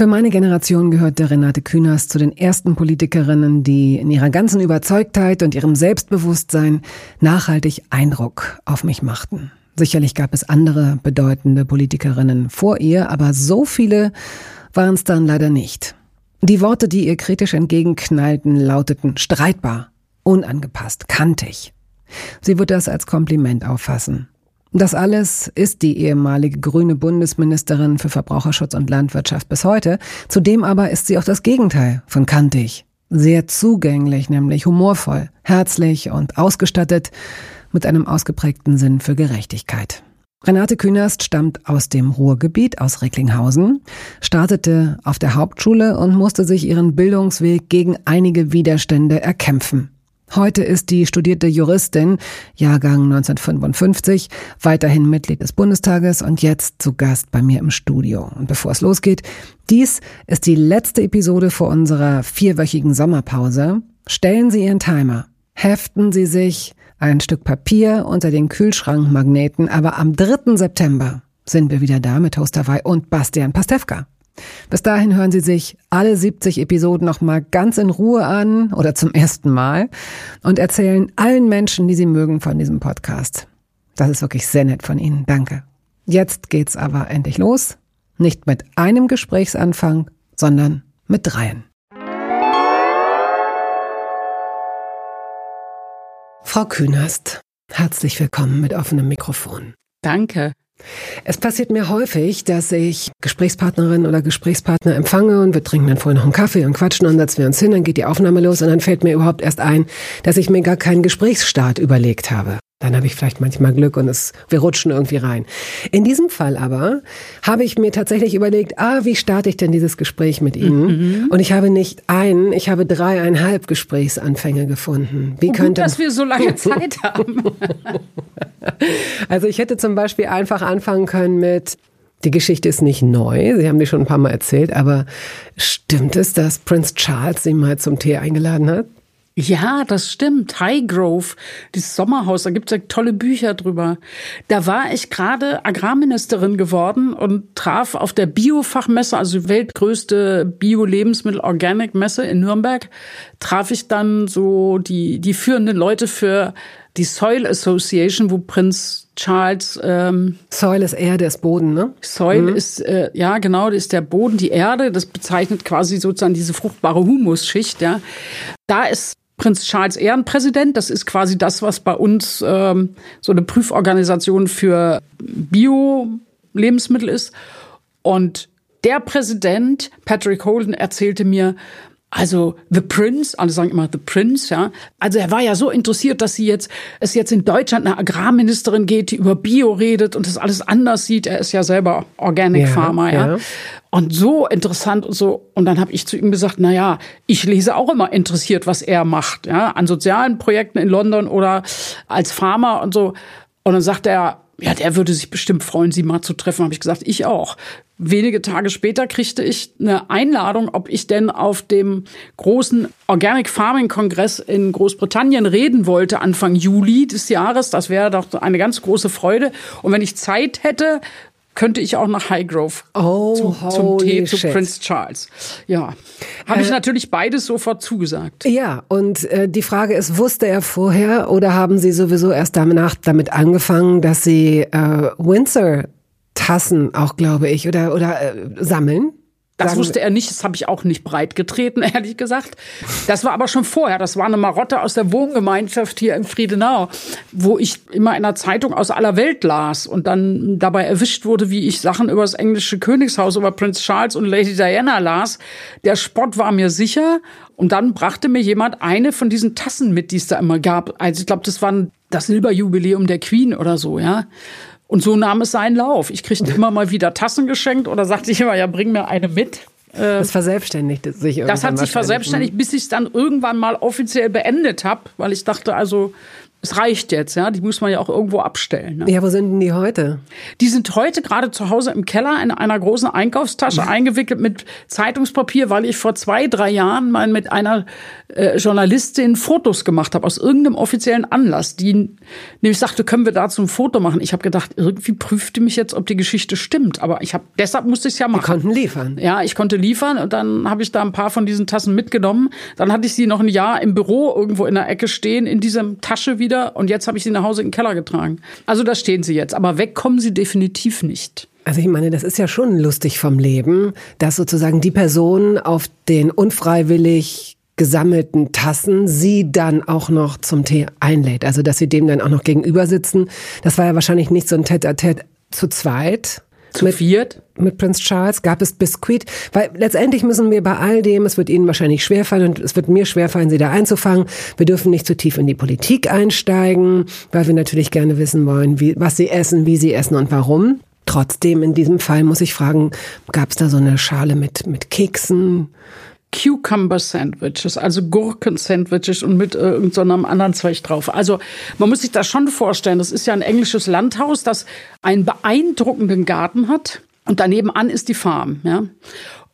Für meine Generation gehörte Renate Künast zu den ersten Politikerinnen, die in ihrer ganzen Überzeugtheit und ihrem Selbstbewusstsein nachhaltig Eindruck auf mich machten. Sicherlich gab es andere bedeutende Politikerinnen vor ihr, aber so viele waren es dann leider nicht. Die Worte, die ihr kritisch entgegenknallten, lauteten streitbar, unangepasst, kantig. Sie wird das als Kompliment auffassen. Das alles ist die ehemalige grüne Bundesministerin für Verbraucherschutz und Landwirtschaft bis heute. Zudem aber ist sie auch das Gegenteil von kantig. Sehr zugänglich, nämlich humorvoll, herzlich und ausgestattet mit einem ausgeprägten Sinn für Gerechtigkeit. Renate Künast stammt aus dem Ruhrgebiet, aus Recklinghausen, startete auf der Hauptschule und musste sich ihren Bildungsweg gegen einige Widerstände erkämpfen. Heute ist die studierte Juristin, Jahrgang 1955, weiterhin Mitglied des Bundestages und jetzt zu Gast bei mir im Studio. Und bevor es losgeht, dies ist die letzte Episode vor unserer vierwöchigen Sommerpause. Stellen Sie Ihren Timer, heften Sie sich ein Stück Papier unter den Kühlschrankmagneten, aber am 3. September sind wir wieder da mit Host Hawaii und Bastian Pastewka. Bis dahin hören Sie sich alle 70 Episoden nochmal ganz in Ruhe an oder zum ersten Mal und erzählen allen Menschen, die Sie mögen, von diesem Podcast. Das ist wirklich sehr nett von Ihnen. Danke. Jetzt geht's aber endlich los. Nicht mit einem Gesprächsanfang, sondern mit dreien. Frau Künast, herzlich willkommen mit offenem Mikrofon. Danke. Es passiert mir häufig, dass ich Gesprächspartnerin oder Gesprächspartner empfange und wir trinken dann vorher noch einen Kaffee und quatschen und setzen wir uns hin, dann geht die Aufnahme los und dann fällt mir überhaupt erst ein, dass ich mir gar keinen Gesprächsstart überlegt habe. Dann habe ich vielleicht manchmal Glück und es, wir rutschen irgendwie rein. In diesem Fall aber habe ich mir tatsächlich überlegt, ah, wie starte ich denn dieses Gespräch mit Ihnen? Mhm. Und ich habe nicht einen, ich habe dreieinhalb Gesprächsanfänge gefunden. Wie oh, könnte, gut, dass wir so lange Zeit haben. also ich hätte zum Beispiel einfach anfangen können mit, die Geschichte ist nicht neu, Sie haben die schon ein paar Mal erzählt, aber stimmt es, dass Prince Charles Sie mal zum Tee eingeladen hat? Ja, das stimmt. Highgrove, dieses Sommerhaus, da gibt es ja tolle Bücher drüber. Da war ich gerade Agrarministerin geworden und traf auf der Biofachmesse, also die weltgrößte Bio-Lebensmittel-Organic-Messe in Nürnberg, traf ich dann so die, die führenden Leute für die Soil Association, wo Prinz Charles. Ähm, Soil ist Erde, ist Boden, ne? Soil mhm. ist, äh, ja, genau, das ist der Boden, die Erde. Das bezeichnet quasi sozusagen diese fruchtbare Humusschicht, ja. Da ist Prinz Charles Ehrenpräsident. Das ist quasi das, was bei uns ähm, so eine Prüforganisation für Bio-Lebensmittel ist. Und der Präsident, Patrick Holden, erzählte mir, also The Prince, alle sagen immer The Prince, ja. Also er war ja so interessiert, dass sie jetzt es jetzt in Deutschland eine Agrarministerin geht, die über Bio redet und das alles anders sieht. Er ist ja selber Organic ja, Farmer, ja. ja. Und so interessant und so. Und dann habe ich zu ihm gesagt, na ja, ich lese auch immer interessiert, was er macht, ja, an sozialen Projekten in London oder als Farmer und so. Und dann sagt er, ja, der würde sich bestimmt freuen, Sie mal zu treffen. Habe ich gesagt, ich auch. Wenige Tage später kriegte ich eine Einladung, ob ich denn auf dem großen Organic Farming Kongress in Großbritannien reden wollte, Anfang Juli des Jahres. Das wäre doch eine ganz große Freude. Und wenn ich Zeit hätte, könnte ich auch nach Highgrove oh, zum, zum Tee zu Prince Charles. Ja, habe äh, ich natürlich beides sofort zugesagt. Ja, und äh, die Frage ist, wusste er vorher oder haben Sie sowieso erst danach damit angefangen, dass Sie äh, Windsor Tassen auch, glaube ich, oder, oder äh, sammeln? Das wusste er nicht, das habe ich auch nicht breit getreten, ehrlich gesagt. Das war aber schon vorher. Das war eine Marotte aus der Wohngemeinschaft hier in Friedenau, wo ich immer in der Zeitung aus aller Welt las und dann dabei erwischt wurde, wie ich Sachen über das englische Königshaus, über Prince Charles und Lady Diana las. Der Spott war mir sicher. Und dann brachte mir jemand eine von diesen Tassen mit, die es da immer gab. Also ich glaube, das war das Silberjubiläum der Queen oder so, ja. Und so nahm es seinen Lauf. Ich kriegte immer mal wieder Tassen geschenkt oder sagte ich immer, ja, bring mir eine mit. das verselbstständigte sich irgendwann. Das hat sich verselbstständigt, bis ich es dann irgendwann mal offiziell beendet habe, weil ich dachte, also es reicht jetzt, ja. Die muss man ja auch irgendwo abstellen. Ne? Ja, wo sind denn die heute? Die sind heute gerade zu Hause im Keller in einer großen Einkaufstasche eingewickelt mit Zeitungspapier, weil ich vor zwei, drei Jahren mal mit einer äh, Journalistin Fotos gemacht habe aus irgendeinem offiziellen Anlass, die nämlich sagte, können wir dazu ein Foto machen? Ich habe gedacht, irgendwie prüfte mich jetzt, ob die Geschichte stimmt, aber ich habe deshalb musste ich es ja machen. Die konnten liefern. Ja, ich konnte liefern und dann habe ich da ein paar von diesen Tassen mitgenommen. Dann hatte ich sie noch ein Jahr im Büro irgendwo in der Ecke stehen in dieser Tasche wieder wieder und jetzt habe ich sie nach Hause in den Keller getragen. Also da stehen sie jetzt, aber wegkommen sie definitiv nicht. Also ich meine, das ist ja schon lustig vom Leben, dass sozusagen die Person auf den unfreiwillig gesammelten Tassen sie dann auch noch zum Tee einlädt. Also dass sie dem dann auch noch gegenüber sitzen. Das war ja wahrscheinlich nicht so ein Tête-à-Tête zu zweit. Zu mit, viert? Mit Prince Charles gab es Biskuit, weil letztendlich müssen wir bei all dem, es wird Ihnen wahrscheinlich schwerfallen und es wird mir schwerfallen, Sie da einzufangen. Wir dürfen nicht zu tief in die Politik einsteigen, weil wir natürlich gerne wissen wollen, wie, was Sie essen, wie Sie essen und warum. Trotzdem, in diesem Fall muss ich fragen, gab es da so eine Schale mit, mit Keksen? Cucumber Sandwiches, also Gurken Sandwiches und mit äh, irgendeinem anderen Zeug drauf. Also man muss sich das schon vorstellen, das ist ja ein englisches Landhaus, das einen beeindruckenden Garten hat und daneben an ist die Farm, ja.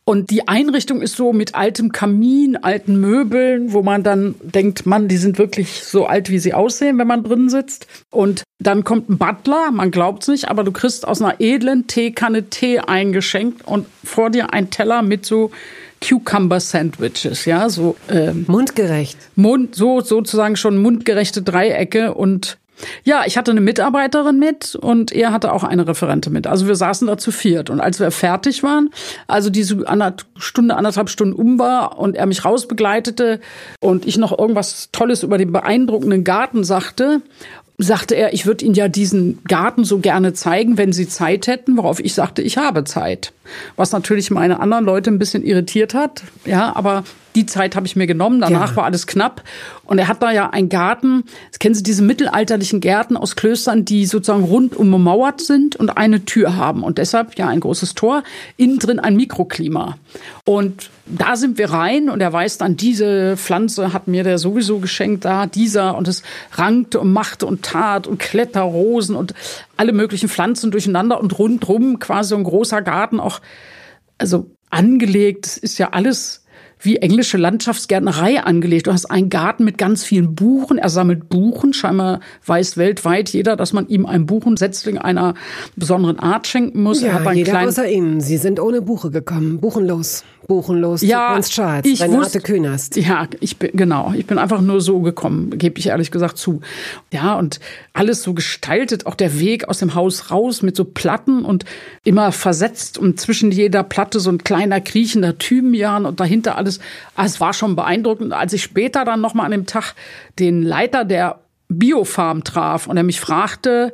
Und die Einrichtung ist so mit altem Kamin, alten Möbeln, wo man dann denkt, Mann, die sind wirklich so alt, wie sie aussehen, wenn man drin sitzt. Und dann kommt ein Butler, man glaubt's nicht, aber du kriegst aus einer edlen Teekanne Tee eingeschenkt und vor dir ein Teller mit so Cucumber Sandwiches, ja, so ähm, mundgerecht. Mund, so sozusagen schon mundgerechte Dreiecke und ja, ich hatte eine Mitarbeiterin mit und er hatte auch eine Referente mit. Also wir saßen da zu viert. Und als wir fertig waren, also diese anderthalb Stunde, anderthalb Stunden um war und er mich rausbegleitete und ich noch irgendwas Tolles über den beeindruckenden Garten sagte sagte er, ich würde Ihnen ja diesen Garten so gerne zeigen, wenn Sie Zeit hätten, worauf ich sagte, ich habe Zeit. Was natürlich meine anderen Leute ein bisschen irritiert hat. Ja, aber die Zeit habe ich mir genommen. Danach ja. war alles knapp. Und er hat da ja einen Garten. Kennen Sie diese mittelalterlichen Gärten aus Klöstern, die sozusagen rundum ummauert sind und eine Tür haben. Und deshalb ja ein großes Tor. Innen drin ein Mikroklima. Und da sind wir rein und er weiß dann, diese Pflanze hat mir der sowieso geschenkt, da dieser und es rankte und machte und tat und Kletterrosen und alle möglichen Pflanzen durcheinander und rundrum quasi so ein großer Garten auch, also angelegt. Es ist ja alles wie englische Landschaftsgärtnerei angelegt. Du hast einen Garten mit ganz vielen Buchen. Er sammelt Buchen. Scheinbar weiß weltweit jeder, dass man ihm einen Buchensetzling einer besonderen Art schenken muss. Ja, er jeder außer Ihnen. Sie sind ohne Buche gekommen. Buchenlos. Buchenlos ja, Charles, ich Renate wusste, Künast. Ja, ich bin, genau. Ich bin einfach nur so gekommen, gebe ich ehrlich gesagt zu. Ja, und alles so gestaltet, auch der Weg aus dem Haus raus mit so Platten und immer versetzt und zwischen jeder Platte so ein kleiner kriechender Thymian und dahinter alles. Ah, es war schon beeindruckend. Als ich später dann nochmal an dem Tag den Leiter der Biofarm traf und er mich fragte,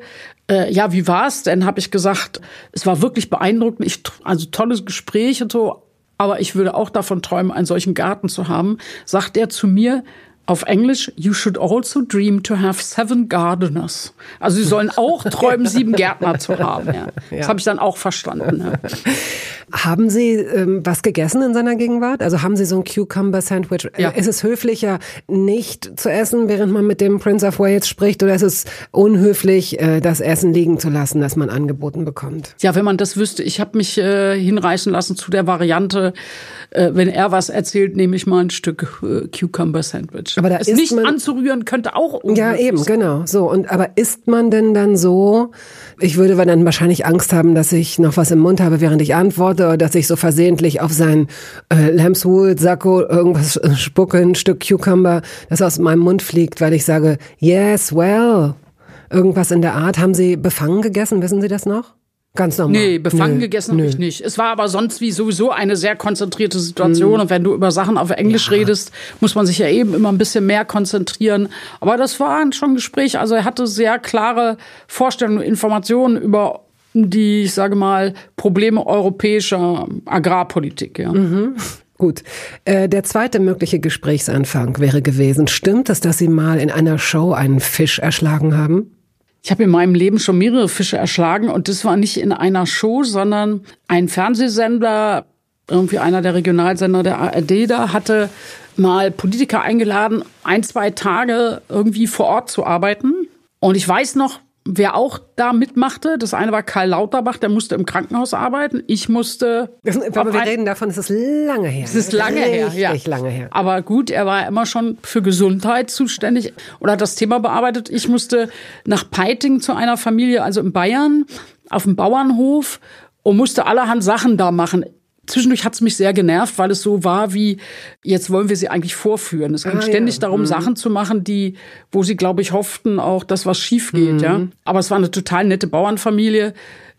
äh, ja, wie war's denn? Habe ich gesagt, es war wirklich beeindruckend. Ich, also tolles Gespräch und so aber ich würde auch davon träumen, einen solchen Garten zu haben, sagt er zu mir, auf Englisch, you should also dream to have seven gardeners. Also sie sollen auch träumen, sieben Gärtner zu haben. Ja. Das ja. habe ich dann auch verstanden. Ja. Haben Sie ähm, was gegessen in seiner Gegenwart? Also haben Sie so ein Cucumber-Sandwich? Ja. Ist es höflicher, nicht zu essen, während man mit dem Prince of Wales spricht? Oder ist es unhöflich, äh, das Essen liegen zu lassen, das man angeboten bekommt? Ja, wenn man das wüsste. Ich habe mich äh, hinreißen lassen zu der Variante, äh, wenn er was erzählt, nehme ich mal ein Stück äh, Cucumber-Sandwich. Aber da es ist nicht man, anzurühren könnte auch Ja, eben, sein. genau. So und aber isst man denn dann so? Ich würde dann wahrscheinlich Angst haben, dass ich noch was im Mund habe, während ich antworte, oder dass ich so versehentlich auf sein äh, Lambswool Sakko irgendwas äh, spucke, ein Stück Cucumber, das aus meinem Mund fliegt, weil ich sage, yes, well. Irgendwas in der Art. Haben Sie befangen gegessen? Wissen Sie das noch? Ganz normal. Nee, befangen nö, gegessen habe ich nicht. Es war aber sonst wie sowieso eine sehr konzentrierte Situation. Mm. Und wenn du über Sachen auf Englisch ja. redest, muss man sich ja eben immer ein bisschen mehr konzentrieren. Aber das war schon ein Gespräch. Also er hatte sehr klare Vorstellungen und Informationen über die, ich sage mal, Probleme europäischer Agrarpolitik. Ja. Mhm. Gut. Äh, der zweite mögliche Gesprächsanfang wäre gewesen, stimmt es, dass Sie mal in einer Show einen Fisch erschlagen haben? Ich habe in meinem Leben schon mehrere Fische erschlagen und das war nicht in einer Show, sondern ein Fernsehsender irgendwie einer der Regionalsender der ARD da, hatte mal Politiker eingeladen, ein, zwei Tage irgendwie vor Ort zu arbeiten. Und ich weiß noch, wer auch da mitmachte. Das eine war Karl Lauterbach, der musste im Krankenhaus arbeiten. Ich musste. Aber wir reden davon, es ist lange her. Es ist lange her, ja. lange her. Aber gut, er war immer schon für Gesundheit zuständig oder hat das Thema bearbeitet. Ich musste nach Peiting zu einer Familie, also in Bayern, auf dem Bauernhof und musste allerhand Sachen da machen. Zwischendurch hat es mich sehr genervt, weil es so war wie, jetzt wollen wir sie eigentlich vorführen. Es ging ah, ständig ja. darum, mhm. Sachen zu machen, die, wo sie, glaube ich, hofften auch, dass was schief geht, mhm. ja. Aber es war eine total nette Bauernfamilie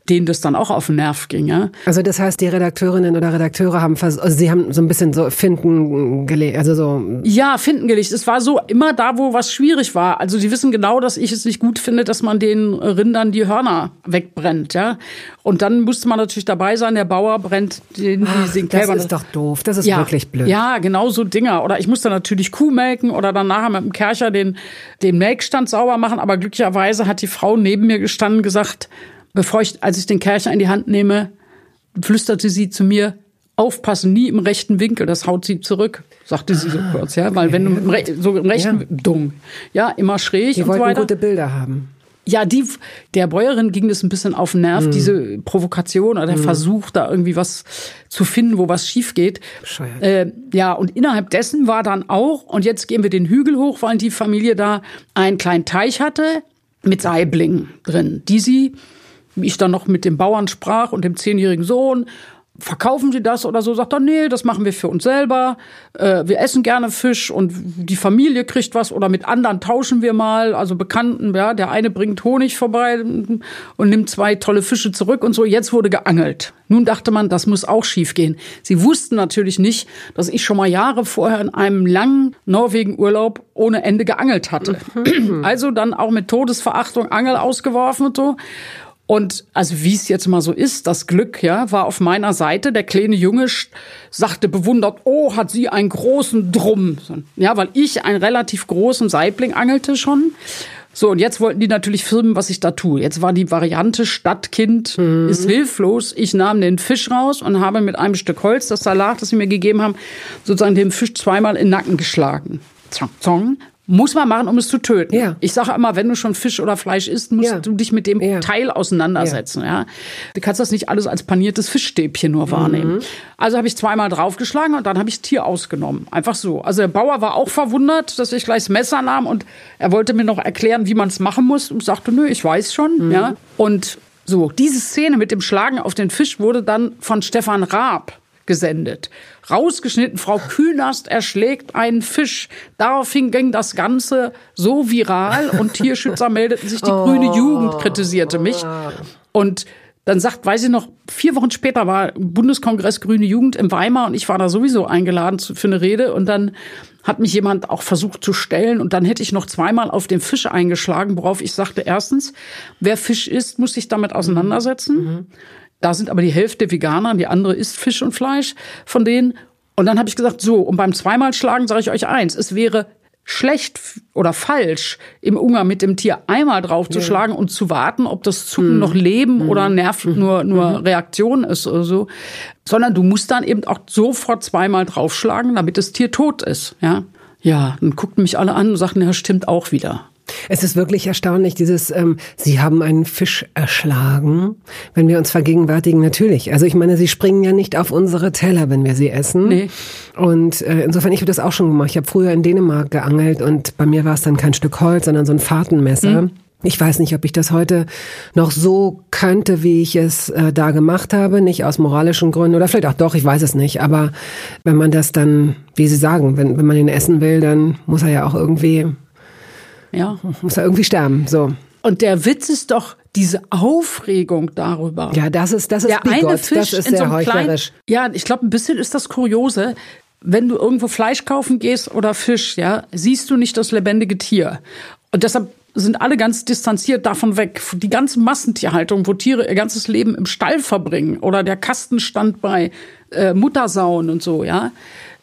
denen das dann auch auf den Nerv ging. Ja? Also das heißt, die Redakteurinnen oder Redakteure haben vers also sie haben so ein bisschen so Finden gelegt, also so. Ja, Finden gelegt. Es war so immer da, wo was schwierig war. Also die wissen genau, dass ich es nicht gut finde, dass man den Rindern die Hörner wegbrennt. Ja, und dann musste man natürlich dabei sein. Der Bauer brennt den, Ach, den. Das ist doch doof. Das ist ja, wirklich blöd. Ja, genau so Dinger. Oder ich musste natürlich Kuh melken oder dann nachher mit dem Kercher den den Melkstand sauber machen. Aber glücklicherweise hat die Frau neben mir gestanden gesagt Bevor ich, als ich den Kercher in die Hand nehme, flüsterte sie zu mir, aufpassen, nie im rechten Winkel, das haut sie zurück, sagte sie so ah, kurz, ja, weil wenn du mit Re so im rechten, ja. dumm, ja, immer schräg die und so weiter. gute Bilder haben. Ja, die, der Bäuerin ging das ein bisschen auf den Nerv, mhm. diese Provokation oder der mhm. Versuch, da irgendwie was zu finden, wo was schief geht. Äh, ja, und innerhalb dessen war dann auch, und jetzt gehen wir den Hügel hoch, weil die Familie da einen kleinen Teich hatte mit Saiblingen drin, die sie ich dann noch mit dem Bauern sprach und dem zehnjährigen Sohn, verkaufen Sie das oder so? Sagt er, nee, das machen wir für uns selber. Äh, wir essen gerne Fisch und die Familie kriegt was oder mit anderen tauschen wir mal. Also Bekannten, ja, der eine bringt Honig vorbei und nimmt zwei tolle Fische zurück und so. Jetzt wurde geangelt. Nun dachte man, das muss auch schiefgehen. Sie wussten natürlich nicht, dass ich schon mal Jahre vorher in einem langen Norwegen-Urlaub ohne Ende geangelt hatte. also dann auch mit Todesverachtung Angel ausgeworfen und so. Und also wie es jetzt mal so ist, das Glück, ja, war auf meiner Seite. Der kleine Junge sagte bewundert, oh, hat sie einen großen Drum. Ja, weil ich einen relativ großen Saibling angelte schon. So, und jetzt wollten die natürlich filmen, was ich da tue. Jetzt war die Variante Stadtkind mhm. ist hilflos. Ich nahm den Fisch raus und habe mit einem Stück Holz, das Salat, das sie mir gegeben haben, sozusagen den Fisch zweimal in den Nacken geschlagen. Zong, zong. Muss man machen, um es zu töten. Ja. Ich sage immer, wenn du schon Fisch oder Fleisch isst, musst ja. du dich mit dem ja. Teil auseinandersetzen. Ja. Du kannst das nicht alles als paniertes Fischstäbchen nur wahrnehmen. Mhm. Also habe ich zweimal draufgeschlagen und dann habe ich das Tier ausgenommen. Einfach so. Also der Bauer war auch verwundert, dass ich gleich das Messer nahm und er wollte mir noch erklären, wie man es machen muss und sagte, nö, ich weiß schon. Mhm. Ja. Und so, diese Szene mit dem Schlagen auf den Fisch wurde dann von Stefan Raab gesendet. Rausgeschnitten, Frau Künast erschlägt einen Fisch. Daraufhin ging das Ganze so viral und Tierschützer meldeten sich, die oh. grüne Jugend kritisierte mich. Und dann sagt, weiß ich noch, vier Wochen später war Bundeskongress Grüne Jugend in Weimar und ich war da sowieso eingeladen für eine Rede und dann hat mich jemand auch versucht zu stellen und dann hätte ich noch zweimal auf den Fisch eingeschlagen, worauf ich sagte, erstens, wer Fisch isst, muss sich damit auseinandersetzen. Mhm. Da sind aber die Hälfte Veganer, die andere isst Fisch und Fleisch von denen. Und dann habe ich gesagt, so, und beim zweimal schlagen sage ich euch eins, es wäre schlecht oder falsch, im Umgang mit dem Tier einmal draufzuschlagen ja. und zu warten, ob das Zucken mhm. noch Leben mhm. oder Nerv mhm. nur, nur mhm. Reaktion ist oder so. Sondern du musst dann eben auch sofort zweimal draufschlagen, damit das Tier tot ist. Ja, ja dann guckten mich alle an und sagten, ja, stimmt auch wieder. Es ist wirklich erstaunlich, dieses, ähm, Sie haben einen Fisch erschlagen. Wenn wir uns vergegenwärtigen, natürlich. Also ich meine, Sie springen ja nicht auf unsere Teller, wenn wir sie essen. Nee. Und äh, insofern, ich habe das auch schon gemacht. Ich habe früher in Dänemark geangelt und bei mir war es dann kein Stück Holz, sondern so ein Fahrtenmesser. Mhm. Ich weiß nicht, ob ich das heute noch so könnte, wie ich es äh, da gemacht habe, nicht aus moralischen Gründen oder vielleicht auch doch, ich weiß es nicht. Aber wenn man das dann, wie Sie sagen, wenn, wenn man ihn essen will, dann muss er ja auch irgendwie ja. Muss er irgendwie sterben, so. Und der Witz ist doch diese Aufregung darüber. Ja, das ist, das ist der bigot. eine Fisch das ist in sehr so einem kleinen, Ja, ich glaube, ein bisschen ist das Kuriose. Wenn du irgendwo Fleisch kaufen gehst oder Fisch, ja, siehst du nicht das lebendige Tier. Und deshalb sind alle ganz distanziert davon weg. Die ganze Massentierhaltung, wo Tiere ihr ganzes Leben im Stall verbringen oder der Kastenstand bei äh, Muttersauen und so, ja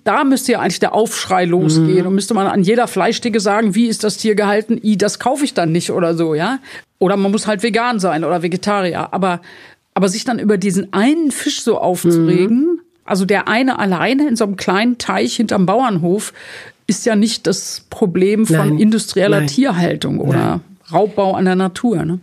da müsste ja eigentlich der Aufschrei losgehen mhm. und müsste man an jeder Fleischdicke sagen, wie ist das Tier gehalten? I, das kaufe ich dann nicht oder so, ja? Oder man muss halt vegan sein oder Vegetarier. Aber, aber sich dann über diesen einen Fisch so aufzuregen, mhm. Also der eine alleine in so einem kleinen Teich hinterm Bauernhof ist ja nicht das Problem von nein, industrieller nein, Tierhaltung oder nein. Raubbau an der Natur. Ne?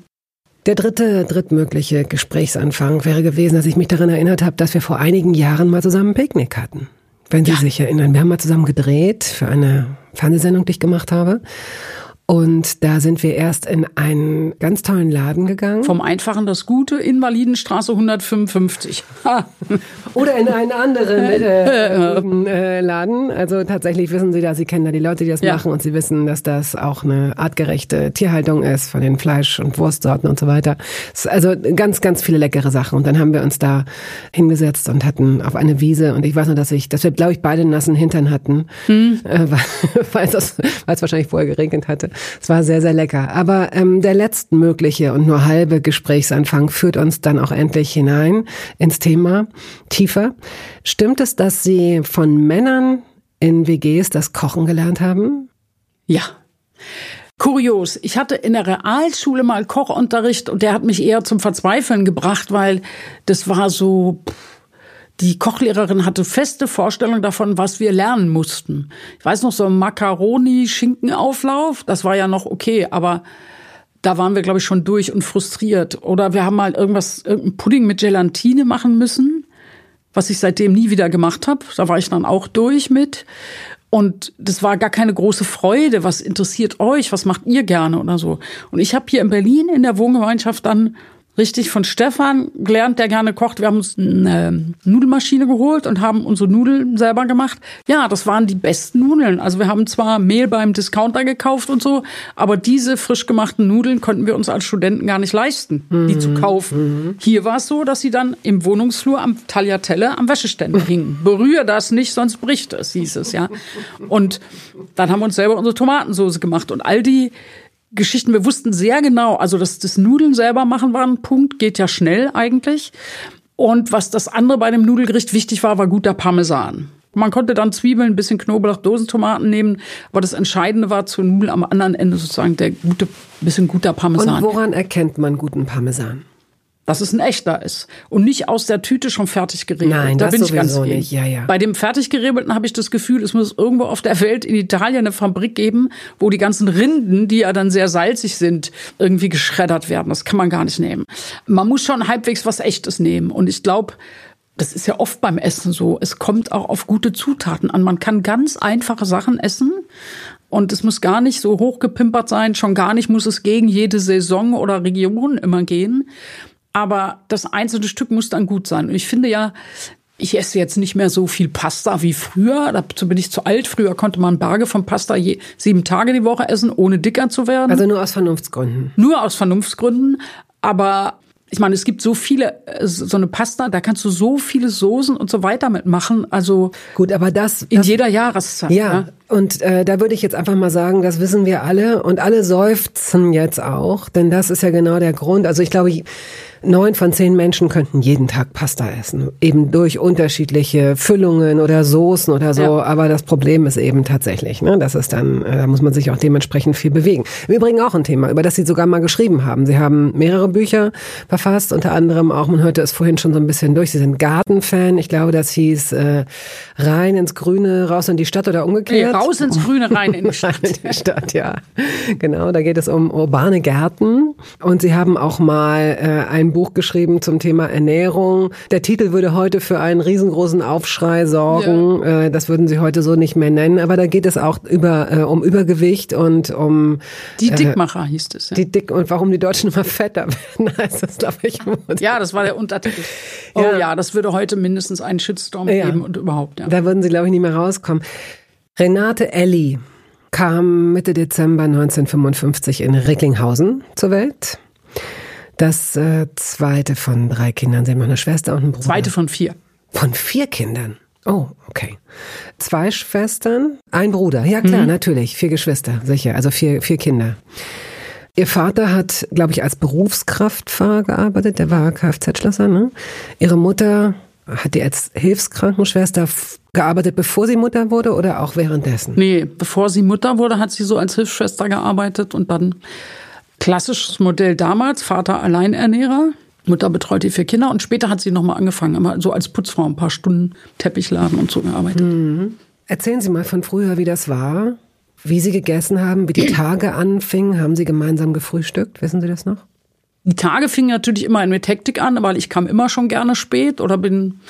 Der dritte, drittmögliche Gesprächsanfang wäre gewesen, dass ich mich daran erinnert habe, dass wir vor einigen Jahren mal zusammen ein Picknick hatten. Wenn Sie ja. sich erinnern, wir haben mal zusammen gedreht für eine Fernsehsendung, die ich gemacht habe. Und da sind wir erst in einen ganz tollen Laden gegangen. Vom Einfachen das Gute, Invalidenstraße 155. Oder in einen anderen äh, äh, Laden. Also tatsächlich wissen Sie da, Sie kennen da die Leute, die das ja. machen und Sie wissen, dass das auch eine artgerechte Tierhaltung ist von den Fleisch- und Wurstsorten und so weiter. Also ganz, ganz viele leckere Sachen. Und dann haben wir uns da hingesetzt und hatten auf eine Wiese und ich weiß nur, dass ich, dass wir, glaube ich, beide nassen Hintern hatten, hm. äh, weil, es, weil es wahrscheinlich vorher geregnet hatte. Es war sehr, sehr lecker. Aber ähm, der letztmögliche und nur halbe Gesprächsanfang führt uns dann auch endlich hinein ins Thema tiefer. Stimmt es, dass Sie von Männern in WGs das Kochen gelernt haben? Ja. Kurios. Ich hatte in der Realschule mal Kochunterricht und der hat mich eher zum Verzweifeln gebracht, weil das war so, pff, die Kochlehrerin hatte feste Vorstellung davon, was wir lernen mussten. Ich weiß noch so ein Macaroni-Schinkenauflauf, das war ja noch okay, aber da waren wir, glaube ich, schon durch und frustriert. Oder wir haben mal irgendwas, irgendein Pudding mit Gelatine machen müssen, was ich seitdem nie wieder gemacht habe. Da war ich dann auch durch mit. Und das war gar keine große Freude. Was interessiert euch? Was macht ihr gerne oder so? Und ich habe hier in Berlin in der Wohngemeinschaft dann richtig von Stefan gelernt, der gerne kocht. Wir haben uns eine Nudelmaschine geholt und haben unsere Nudeln selber gemacht. Ja, das waren die besten Nudeln. Also wir haben zwar Mehl beim Discounter gekauft und so, aber diese frisch gemachten Nudeln konnten wir uns als Studenten gar nicht leisten, die mhm. zu kaufen. Mhm. Hier war es so, dass sie dann im Wohnungsflur am Tagliatelle am Wäscheständer hingen. Berühre das nicht, sonst bricht es, hieß es, ja. Und dann haben wir uns selber unsere Tomatensauce gemacht und all die Geschichten. Wir wussten sehr genau, also dass das Nudeln selber machen war ein Punkt, geht ja schnell eigentlich. Und was das andere bei dem Nudelgericht wichtig war, war guter Parmesan. Man konnte dann Zwiebeln, ein bisschen Knoblauch, Dosentomaten nehmen, aber das Entscheidende war zur Nudel am anderen Ende sozusagen der gute, bisschen guter Parmesan. Und woran erkennt man guten Parmesan? Dass es ein echter ist und nicht aus der Tüte schon fertig gerebelt. Nein, da das bin ich ganz nicht. Ja, ja. Bei dem fertig gerebelten habe ich das Gefühl, es muss irgendwo auf der Welt in Italien eine Fabrik geben, wo die ganzen Rinden, die ja dann sehr salzig sind, irgendwie geschreddert werden. Das kann man gar nicht nehmen. Man muss schon halbwegs was echtes nehmen und ich glaube, das ist ja oft beim Essen so. Es kommt auch auf gute Zutaten an. Man kann ganz einfache Sachen essen. Und es muss gar nicht so hochgepimpert sein, schon gar nicht muss es gegen jede Saison oder Region immer gehen aber das einzelne Stück muss dann gut sein. Und ich finde ja, ich esse jetzt nicht mehr so viel Pasta wie früher. Dazu bin ich zu alt. Früher konnte man Berge von Pasta je, sieben Tage die Woche essen, ohne dicker zu werden. Also nur aus Vernunftsgründen. Nur aus Vernunftsgründen. Aber ich meine, es gibt so viele, äh, so eine Pasta, da kannst du so viele Soßen und so weiter mitmachen. Also gut, aber das in das, jeder Jahreszeit. Ja, ja. und äh, da würde ich jetzt einfach mal sagen, das wissen wir alle und alle seufzen jetzt auch, denn das ist ja genau der Grund. Also ich glaube, ich, Neun von zehn Menschen könnten jeden Tag Pasta essen, eben durch unterschiedliche Füllungen oder Soßen oder so. Ja. Aber das Problem ist eben tatsächlich, ne, das ist dann, äh, da muss man sich auch dementsprechend viel bewegen. Im Übrigen auch ein Thema, über das Sie sogar mal geschrieben haben. Sie haben mehrere Bücher verfasst, unter anderem auch, man hörte es vorhin schon so ein bisschen durch. Sie sind Gartenfan. Ich glaube, das hieß äh, rein ins Grüne, raus in die Stadt oder umgekehrt. Nee, raus ins Grüne, rein in die Stadt. in die Stadt, ja. Genau, da geht es um urbane Gärten. Und Sie haben auch mal äh, ein ein Buch geschrieben zum Thema Ernährung. Der Titel würde heute für einen riesengroßen Aufschrei sorgen. Ja. Äh, das würden Sie heute so nicht mehr nennen. Aber da geht es auch über, äh, um Übergewicht und um... Die äh, Dickmacher äh, hieß es. Ja. Die Dick und warum die Deutschen immer fetter werden, heißt das, glaube ich. Ja, das war der Untertitel. Oh ja, ja das würde heute mindestens einen Shitstorm ja. geben und überhaupt. Ja. Da würden Sie, glaube ich, nicht mehr rauskommen. Renate Elli kam Mitte Dezember 1955 in Recklinghausen zur Welt. Das äh, zweite von drei Kindern. Sie haben noch eine Schwester und einen Bruder. Zweite von vier. Von vier Kindern? Oh, okay. Zwei Schwestern, ein Bruder. Ja klar, mhm. natürlich. Vier Geschwister, sicher. Also vier, vier Kinder. Ihr Vater hat, glaube ich, als Berufskraftfahrer gearbeitet. Der war Kfz-Schlosser. Ne? Ihre Mutter hat die als Hilfskrankenschwester gearbeitet, bevor sie Mutter wurde oder auch währenddessen? Nee, bevor sie Mutter wurde, hat sie so als Hilfsschwester gearbeitet und dann klassisches Modell damals, Vater Alleinernährer. Mutter betreut die vier Kinder und später hat sie nochmal angefangen, immer so als Putzfrau ein paar Stunden Teppichladen und so gearbeitet. Mhm. Erzählen Sie mal von früher, wie das war, wie Sie gegessen haben, wie die Tage anfingen. Haben Sie gemeinsam gefrühstückt? Wissen Sie das noch? Die Tage fingen natürlich immer mit Hektik an, weil ich kam immer schon gerne spät oder bin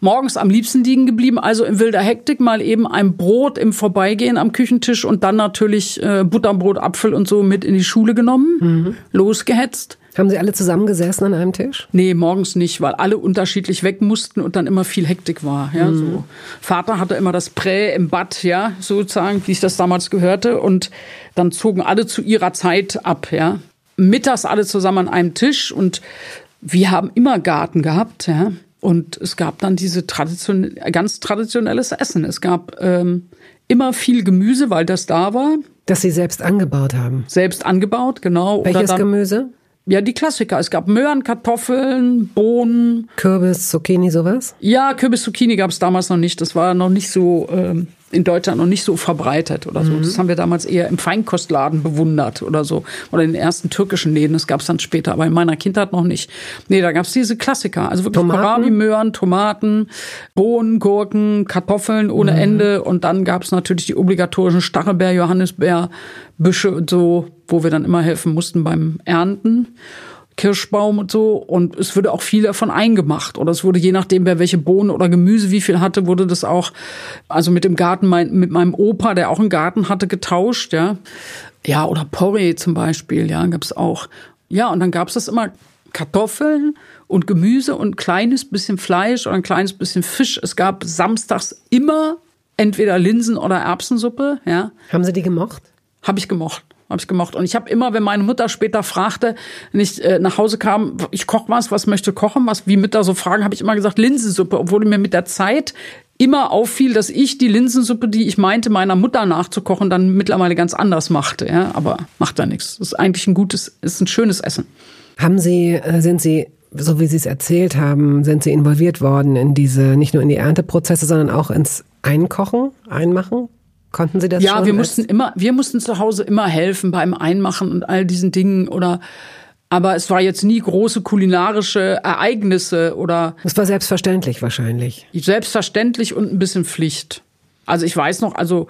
morgens am liebsten liegen geblieben. Also in wilder Hektik mal eben ein Brot im Vorbeigehen am Küchentisch und dann natürlich äh, Butterbrot, Apfel und so mit in die Schule genommen, mhm. losgehetzt. Haben Sie alle zusammengesessen an einem Tisch? Nee, morgens nicht, weil alle unterschiedlich weg mussten und dann immer viel Hektik war. Ja, mhm. so. Vater hatte immer das Prä im Bad, ja, sozusagen, wie ich das damals gehörte. Und dann zogen alle zu ihrer Zeit ab, ja mittags alle zusammen an einem Tisch und wir haben immer Garten gehabt, ja. Und es gab dann diese tradition ganz traditionelles Essen. Es gab ähm, immer viel Gemüse, weil das da war. Das Sie selbst angebaut haben. Selbst angebaut, genau. Welches dann, Gemüse? Ja, die Klassiker. Es gab Möhren, Kartoffeln, Bohnen. Kürbis, Zucchini, sowas? Ja, Kürbis, Zucchini gab es damals noch nicht. Das war noch nicht so. Ähm, in Deutschland noch nicht so verbreitet oder so. Mhm. Das haben wir damals eher im Feinkostladen bewundert oder so. Oder in den ersten türkischen Läden. Das gab es dann später, aber in meiner Kindheit noch nicht. Nee, da gab es diese Klassiker. Also wirklich Kohlrabi, Möhren, Tomaten, Bohnen, Gurken, Kartoffeln ohne mhm. Ende. Und dann gab es natürlich die obligatorischen Stachelbeer, Johannisbeer, Büsche und so, wo wir dann immer helfen mussten beim Ernten. Kirschbaum und so. Und es wurde auch viel davon eingemacht. Oder es wurde je nachdem, wer welche Bohnen oder Gemüse wie viel hatte, wurde das auch, also mit dem Garten, mein, mit meinem Opa, der auch einen Garten hatte, getauscht, ja. Ja, oder Porree zum Beispiel, ja, gab's auch. Ja, und dann gab's das immer Kartoffeln und Gemüse und ein kleines bisschen Fleisch oder ein kleines bisschen Fisch. Es gab samstags immer entweder Linsen- oder Erbsensuppe, ja. Haben Sie die gemocht? Habe ich gemocht habe ich gemocht. Und ich habe immer, wenn meine Mutter später fragte, wenn ich äh, nach Hause kam, ich koche was, was möchte kochen, was wie Mütter so fragen, habe ich immer gesagt Linsensuppe, obwohl mir mit der Zeit immer auffiel, dass ich die Linsensuppe, die ich meinte, meiner Mutter nachzukochen, dann mittlerweile ganz anders machte. Ja, aber macht da nichts. Das ist eigentlich ein gutes, ist ein schönes Essen. Haben Sie, äh, sind Sie so wie Sie es erzählt haben, sind Sie involviert worden in diese, nicht nur in die Ernteprozesse, sondern auch ins Einkochen, Einmachen? Konnten Sie das ja, schon? Ja, wir mussten immer, wir mussten zu Hause immer helfen beim Einmachen und all diesen Dingen oder aber es war jetzt nie große kulinarische Ereignisse oder. Es war selbstverständlich wahrscheinlich. Selbstverständlich und ein bisschen Pflicht. Also ich weiß noch, also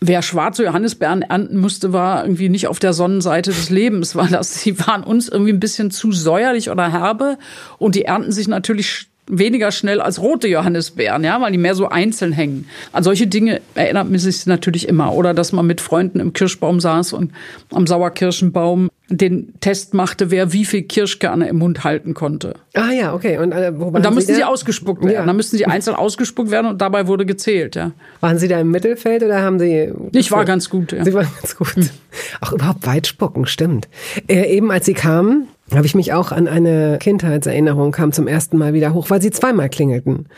wer schwarze Johannisbeeren ernten musste, war irgendwie nicht auf der Sonnenseite des Lebens, weil das, sie waren uns irgendwie ein bisschen zu säuerlich oder herbe und die ernten sich natürlich weniger schnell als rote Johannisbeeren, ja, weil die mehr so einzeln hängen. An solche Dinge erinnert man sich natürlich immer. Oder dass man mit Freunden im Kirschbaum saß und am Sauerkirschenbaum den Test machte, wer wie viel Kirschkerne im Mund halten konnte. Ah ja, okay. Und, äh, und da müssten sie ausgespuckt werden. Ja. Da müssten sie einzeln ausgespuckt werden und dabei wurde gezählt, ja. Waren Sie da im Mittelfeld oder haben Sie... Ich war ganz gut, ja. Sie waren ganz gut. Auch überhaupt weit spucken, stimmt. Äh, eben als Sie kamen, habe ich mich auch an eine Kindheitserinnerung, kam zum ersten Mal wieder hoch, weil sie zweimal klingelten.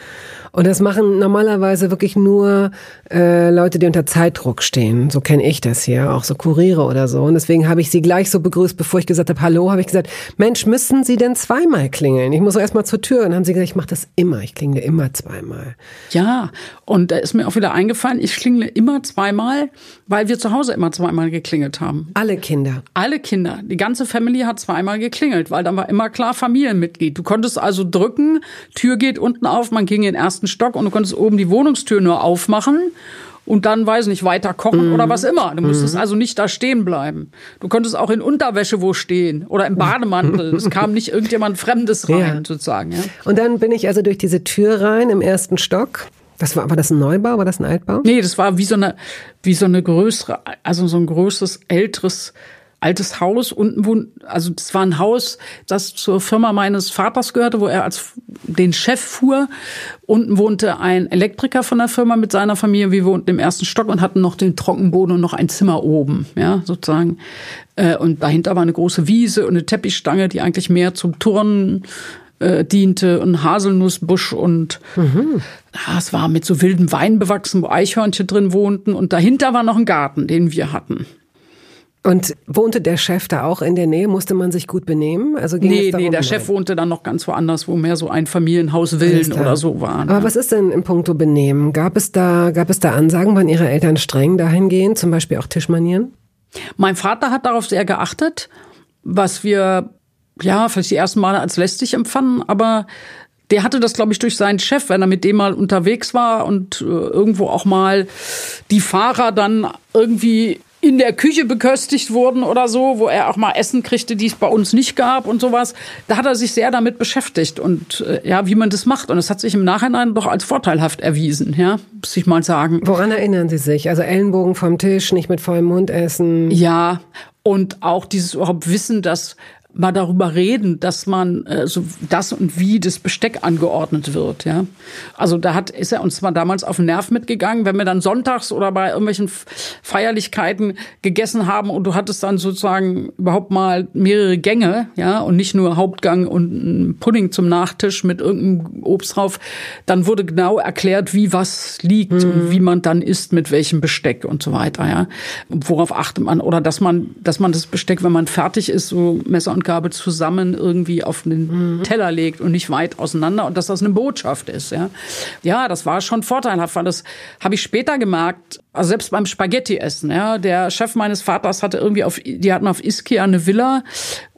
Und das machen normalerweise wirklich nur äh, Leute, die unter Zeitdruck stehen. So kenne ich das hier, auch so Kuriere oder so. Und deswegen habe ich sie gleich so begrüßt, bevor ich gesagt habe, hallo, habe ich gesagt, Mensch, müssen Sie denn zweimal klingeln? Ich muss erst mal zur Tür. Und dann haben sie gesagt, ich mache das immer, ich klingle immer zweimal. Ja, und da ist mir auch wieder eingefallen, ich klingle immer zweimal, weil wir zu Hause immer zweimal geklingelt haben. Alle Kinder. Alle Kinder. Die ganze Familie hat zweimal geklingelt, weil dann war immer klar Familienmitglied. Du konntest also drücken, Tür geht unten auf, man ging in den ersten ersten Stock und du konntest oben die Wohnungstür nur aufmachen und dann, weiß nicht, weiter kochen mhm. oder was immer. Du musstest mhm. also nicht da stehen bleiben. Du konntest auch in Unterwäsche wo stehen oder im Bademantel. es kam nicht irgendjemand Fremdes rein, ja. sozusagen. Ja. Und dann bin ich also durch diese Tür rein im ersten Stock. Das war, war das ein Neubau, war das ein Altbau? Nee, das war wie so eine, wie so eine größere, also so ein größeres, älteres altes Haus. Unten wohnt, also das war ein Haus, das zur Firma meines Vaters gehörte, wo er als den Chef fuhr. Unten wohnte ein Elektriker von der Firma mit seiner Familie. Wir wohnten im ersten Stock und hatten noch den Trockenboden und noch ein Zimmer oben, ja, sozusagen. Äh, und dahinter war eine große Wiese und eine Teppichstange, die eigentlich mehr zum Turnen äh, diente und Haselnussbusch und mhm. ja, es war mit so wildem Wein bewachsen, wo Eichhörnchen drin wohnten und dahinter war noch ein Garten, den wir hatten. Und wohnte der Chef da auch in der Nähe? Musste man sich gut benehmen? Also ging nee, es darum, nee, der Chef wohnte dann noch ganz woanders, wo mehr so ein Familienhaus Villen oder so waren. Aber ja. was ist denn im Punkto Benehmen? Gab es da, gab es da Ansagen, wann Ihre Eltern streng dahingehend? Zum Beispiel auch Tischmanieren? Mein Vater hat darauf sehr geachtet. Was wir ja, vielleicht die ersten Male als lästig empfanden, aber der hatte das, glaube ich, durch seinen Chef, wenn er mit dem mal unterwegs war und äh, irgendwo auch mal die Fahrer dann irgendwie in der Küche beköstigt wurden oder so, wo er auch mal Essen kriegte, die es bei uns nicht gab und sowas. Da hat er sich sehr damit beschäftigt und äh, ja, wie man das macht. Und es hat sich im Nachhinein doch als vorteilhaft erwiesen, ja, muss ich mal sagen. Woran erinnern Sie sich? Also Ellenbogen vom Tisch, nicht mit vollem Mund essen. Ja, und auch dieses überhaupt Wissen, dass mal darüber reden, dass man äh, so das und wie das Besteck angeordnet wird, ja. Also da hat ist er uns mal damals auf den Nerv mitgegangen, wenn wir dann sonntags oder bei irgendwelchen Feierlichkeiten gegessen haben und du hattest dann sozusagen überhaupt mal mehrere Gänge, ja, und nicht nur Hauptgang und ein Pudding zum Nachtisch mit irgendeinem Obst drauf, dann wurde genau erklärt, wie was liegt mhm. und wie man dann isst mit welchem Besteck und so weiter, ja. Worauf achtet man oder dass man dass man das Besteck, wenn man fertig ist, so Messer und Abgabe zusammen irgendwie auf den mhm. Teller legt und nicht weit auseinander und dass das eine Botschaft ist. Ja, ja das war schon vorteilhaft, weil das habe ich später gemerkt, also selbst beim Spaghetti-Essen. Ja, der Chef meines Vaters hatte irgendwie auf, die hatten auf Ischia eine Villa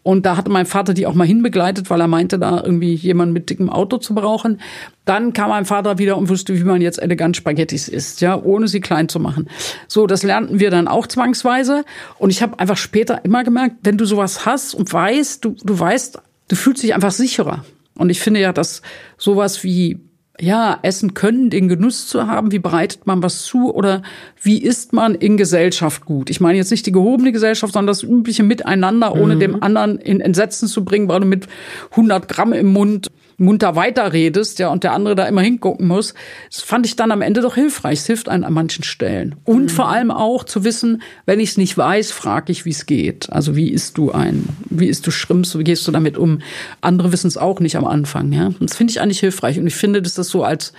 und da hatte mein Vater die auch mal hinbegleitet, weil er meinte, da irgendwie jemand mit dickem Auto zu brauchen. Dann kam mein Vater wieder und wusste, wie man jetzt elegant Spaghettis isst, ja, ohne sie klein zu machen. So, das lernten wir dann auch zwangsweise. Und ich habe einfach später immer gemerkt, wenn du sowas hast und weißt, du, du weißt, du fühlst dich einfach sicherer. Und ich finde ja, dass sowas wie ja, essen können, den Genuss zu haben, wie bereitet man was zu oder wie isst man in Gesellschaft gut. Ich meine jetzt nicht die gehobene Gesellschaft, sondern das übliche Miteinander, ohne mhm. dem anderen in Entsetzen zu bringen, weil du mit 100 Gramm im Mund munter weiterredest, ja, und der andere da immer hingucken muss. Das fand ich dann am Ende doch hilfreich. Es hilft einem an manchen Stellen. Und mhm. vor allem auch zu wissen, wenn ich es nicht weiß, frage ich, wie es geht. Also wie isst du ein, wie isst du Schrimps, wie gehst du damit um? Andere wissen es auch nicht am Anfang, ja. Und das finde ich eigentlich hilfreich. Und ich finde, dass das so als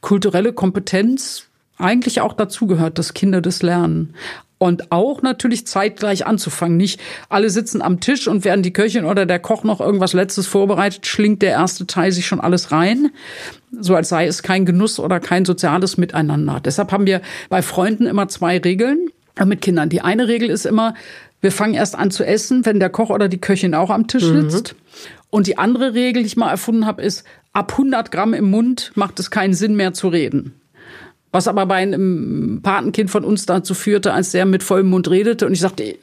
kulturelle Kompetenz eigentlich auch dazugehört, dass Kinder das lernen und auch natürlich zeitgleich anzufangen. Nicht alle sitzen am Tisch und während die Köchin oder der Koch noch irgendwas Letztes vorbereitet, schlingt der erste Teil sich schon alles rein. So als sei es kein Genuss oder kein soziales Miteinander. Deshalb haben wir bei Freunden immer zwei Regeln mit Kindern. Die eine Regel ist immer, wir fangen erst an zu essen, wenn der Koch oder die Köchin auch am Tisch mhm. sitzt. Mhm. Und die andere Regel, die ich mal erfunden habe, ist, ab 100 Gramm im Mund macht es keinen Sinn mehr zu reden. Was aber bei einem Patenkind von uns dazu führte, als der mit vollem Mund redete und ich sagte,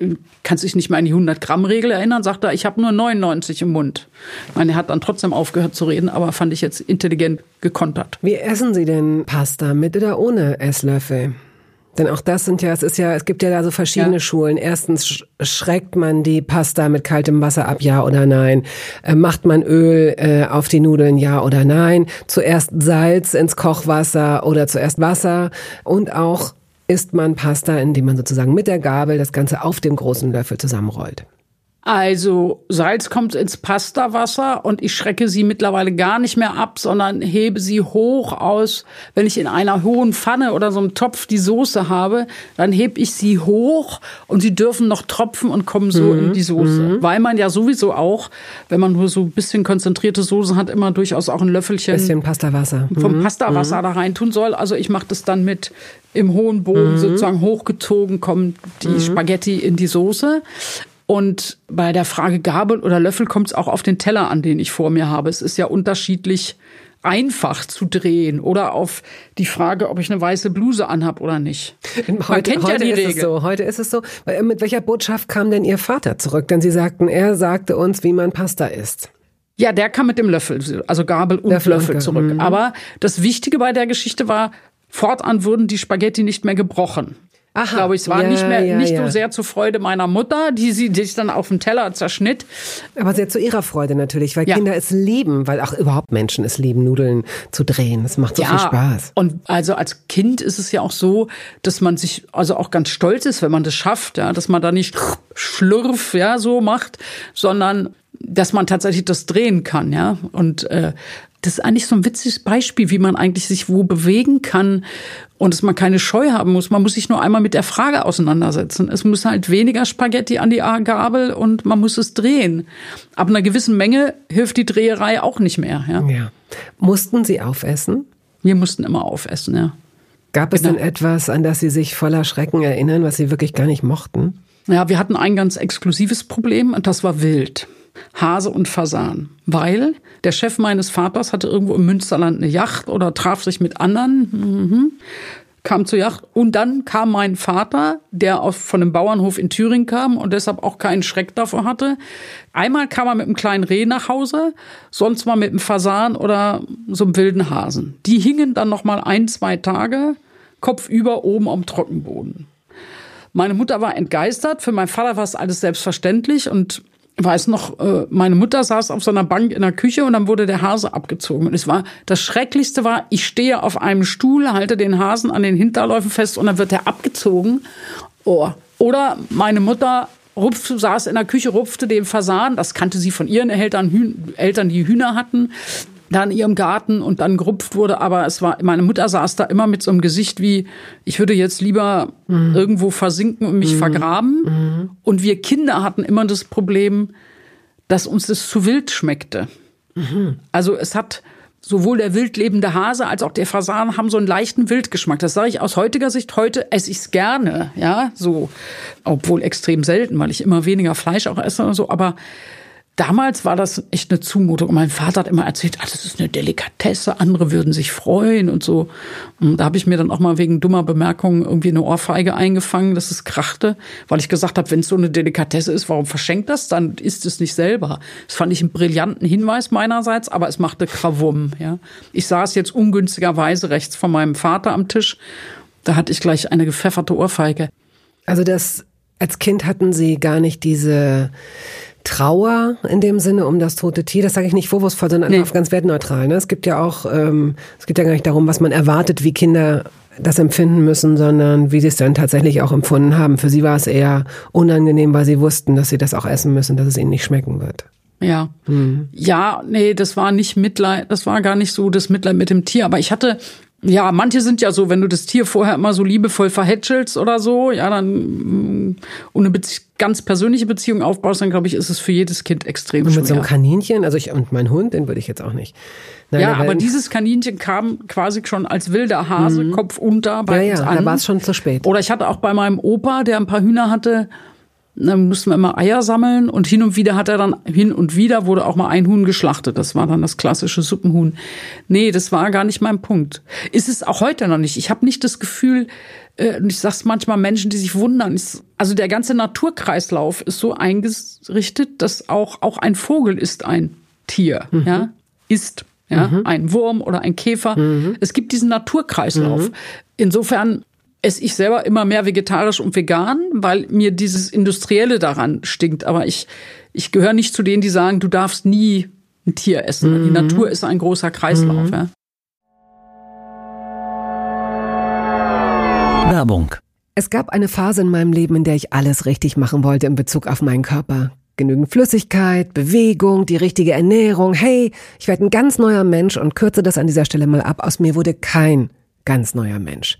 kannst du dich nicht mehr an die 100-Gramm-Regel erinnern? Sagte er, ich habe nur 99 im Mund. Ich meine, er hat dann trotzdem aufgehört zu reden, aber fand ich jetzt intelligent gekontert. Wie essen Sie denn Pasta, mit oder ohne Esslöffel? Denn auch das sind ja, es ist ja, es gibt ja da so verschiedene ja. Schulen. Erstens schreckt man die Pasta mit kaltem Wasser ab, ja oder nein? Äh, macht man Öl äh, auf die Nudeln, ja oder nein? Zuerst Salz ins Kochwasser oder zuerst Wasser und auch isst man Pasta, indem man sozusagen mit der Gabel das Ganze auf dem großen Löffel zusammenrollt. Also Salz kommt ins Pastawasser und ich schrecke sie mittlerweile gar nicht mehr ab, sondern hebe sie hoch aus. Wenn ich in einer hohen Pfanne oder so einem Topf die Soße habe, dann hebe ich sie hoch und sie dürfen noch tropfen und kommen so mhm. in die Soße. Mhm. Weil man ja sowieso auch, wenn man nur so ein bisschen konzentrierte Soße hat, immer durchaus auch ein Löffelchen bisschen Pastawasser. vom mhm. Pastawasser mhm. da rein tun soll. Also ich mache das dann mit im hohen Bogen mhm. sozusagen hochgezogen, kommen die mhm. Spaghetti in die Soße. Und bei der Frage Gabel oder Löffel kommt es auch auf den Teller an, den ich vor mir habe. Es ist ja unterschiedlich einfach zu drehen oder auf die Frage, ob ich eine weiße Bluse anhab oder nicht. Man heute, kennt heute ja die ist Regel. Es so, heute ist es so. Äh, mit welcher Botschaft kam denn Ihr Vater zurück? Denn Sie sagten, er sagte uns, wie man Pasta isst. Ja, der kam mit dem Löffel, also Gabel und Löffel, Löffel zurück. Mhm. Aber das Wichtige bei der Geschichte war, fortan wurden die Spaghetti nicht mehr gebrochen. Aha, glaube ich. Es war ja, nicht mehr ja, nicht ja. so sehr zur Freude meiner Mutter, die sie sich dann auf dem Teller zerschnitt. Aber sehr zu ihrer Freude natürlich, weil Kinder es lieben, weil auch überhaupt Menschen es lieben, Nudeln zu drehen. Das macht so viel Spaß. Und also als Kind ist es ja auch so, dass man sich also auch ganz stolz ist, wenn man das schafft, ja, dass man da nicht schlurf, ja, so macht, sondern dass man tatsächlich das drehen kann, ja. Und äh, das ist eigentlich so ein witziges Beispiel, wie man eigentlich sich wo bewegen kann und dass man keine Scheu haben muss. Man muss sich nur einmal mit der Frage auseinandersetzen. Es muss halt weniger Spaghetti an die Gabel und man muss es drehen. Ab einer gewissen Menge hilft die Dreherei auch nicht mehr. Ja. ja. Mussten Sie aufessen? Wir mussten immer aufessen, ja. Gab es genau. denn etwas, an das Sie sich voller Schrecken erinnern, was Sie wirklich gar nicht mochten? Ja, wir hatten ein ganz exklusives Problem und das war wild. Hase und Fasan, weil der Chef meines Vaters hatte irgendwo im Münsterland eine Yacht oder traf sich mit anderen, mhm, kam zur Yacht und dann kam mein Vater, der von einem Bauernhof in Thüringen kam und deshalb auch keinen Schreck davor hatte. Einmal kam er mit einem kleinen Reh nach Hause, sonst mal mit einem Fasan oder so einem wilden Hasen. Die hingen dann noch mal ein, zwei Tage kopfüber oben am Trockenboden. Meine Mutter war entgeistert. Für meinen Vater war es alles selbstverständlich und weiß noch, äh, meine Mutter saß auf so einer Bank in der Küche und dann wurde der Hase abgezogen. Und es war, das Schrecklichste war, ich stehe auf einem Stuhl, halte den Hasen an den Hinterläufen fest und dann wird er abgezogen. Oh. Oder meine Mutter rupfte, saß in der Küche, rupfte den Fasan, das kannte sie von ihren Eltern, Hühn, Eltern, die Hühner hatten, da in ihrem Garten und dann gerupft wurde, aber es war, meine Mutter saß da immer mit so einem Gesicht wie, ich würde jetzt lieber mhm. irgendwo versinken und mich mhm. vergraben. Mhm. Und wir Kinder hatten immer das Problem, dass uns das zu wild schmeckte. Mhm. Also es hat, sowohl der wildlebende Hase als auch der Fasan haben so einen leichten Wildgeschmack. Das sage ich aus heutiger Sicht. Heute esse ich es gerne, ja, so, obwohl extrem selten, weil ich immer weniger Fleisch auch esse und so. Aber damals war das echt eine Zumutung. Und mein Vater hat immer erzählt, ah, das ist eine Delikatesse, andere würden sich freuen und so. Und da habe ich mir dann auch mal wegen dummer Bemerkungen irgendwie eine Ohrfeige eingefangen, dass es krachte, weil ich gesagt habe, wenn es so eine Delikatesse ist, warum verschenkt das? Dann isst es nicht selber. Das fand ich einen brillanten Hinweis meinerseits, aber es machte Krawum. Ja. Ich saß jetzt ungünstigerweise rechts von meinem Vater am Tisch. Da hatte ich gleich eine gepfefferte Ohrfeige. Also das als Kind hatten Sie gar nicht diese Trauer in dem Sinne um das tote Tier. Das sage ich nicht vorwurfsvoll, sondern nee. ganz wertneutral. Ne? Es gibt ja auch, ähm, es geht ja gar nicht darum, was man erwartet, wie Kinder das empfinden müssen, sondern wie sie es dann tatsächlich auch empfunden haben. Für sie war es eher unangenehm, weil sie wussten, dass sie das auch essen müssen, dass es ihnen nicht schmecken wird. Ja. Mhm. Ja, nee, das war nicht Mitleid, das war gar nicht so das Mitleid mit dem Tier. Aber ich hatte ja, manche sind ja so, wenn du das Tier vorher immer so liebevoll verhätschelst oder so, ja, dann mm, und eine ganz persönliche Beziehung aufbaust, dann glaube ich, ist es für jedes Kind extrem und schwer. Mit so einem Kaninchen, also ich und mein Hund, den würde ich jetzt auch nicht. Nein, ja, aber dieses Kaninchen kam quasi schon als wilder Hase, mhm. Kopf unter bei ja, uns ja, an. da war es schon zu spät. Oder ich hatte auch bei meinem Opa, der ein paar Hühner hatte, dann mussten wir immer Eier sammeln und hin und wieder hat er dann, hin und wieder wurde auch mal ein Huhn geschlachtet. Das war dann das klassische Suppenhuhn. Nee, das war gar nicht mein Punkt. Ist es auch heute noch nicht. Ich habe nicht das Gefühl, äh, ich sag's manchmal Menschen, die sich wundern. Also der ganze Naturkreislauf ist so eingerichtet, dass auch, auch ein Vogel ist ein Tier, mhm. ja, ist. Ja, mhm. ein Wurm oder ein Käfer. Mhm. Es gibt diesen Naturkreislauf. Mhm. Insofern esse ich selber immer mehr vegetarisch und vegan, weil mir dieses Industrielle daran stinkt. Aber ich, ich gehöre nicht zu denen, die sagen, du darfst nie ein Tier essen. Mhm. Die Natur ist ein großer Kreislauf. Mhm. Ja. Werbung. Es gab eine Phase in meinem Leben, in der ich alles richtig machen wollte in Bezug auf meinen Körper. Genügend Flüssigkeit, Bewegung, die richtige Ernährung. Hey, ich werde ein ganz neuer Mensch und kürze das an dieser Stelle mal ab. Aus mir wurde kein ganz neuer Mensch.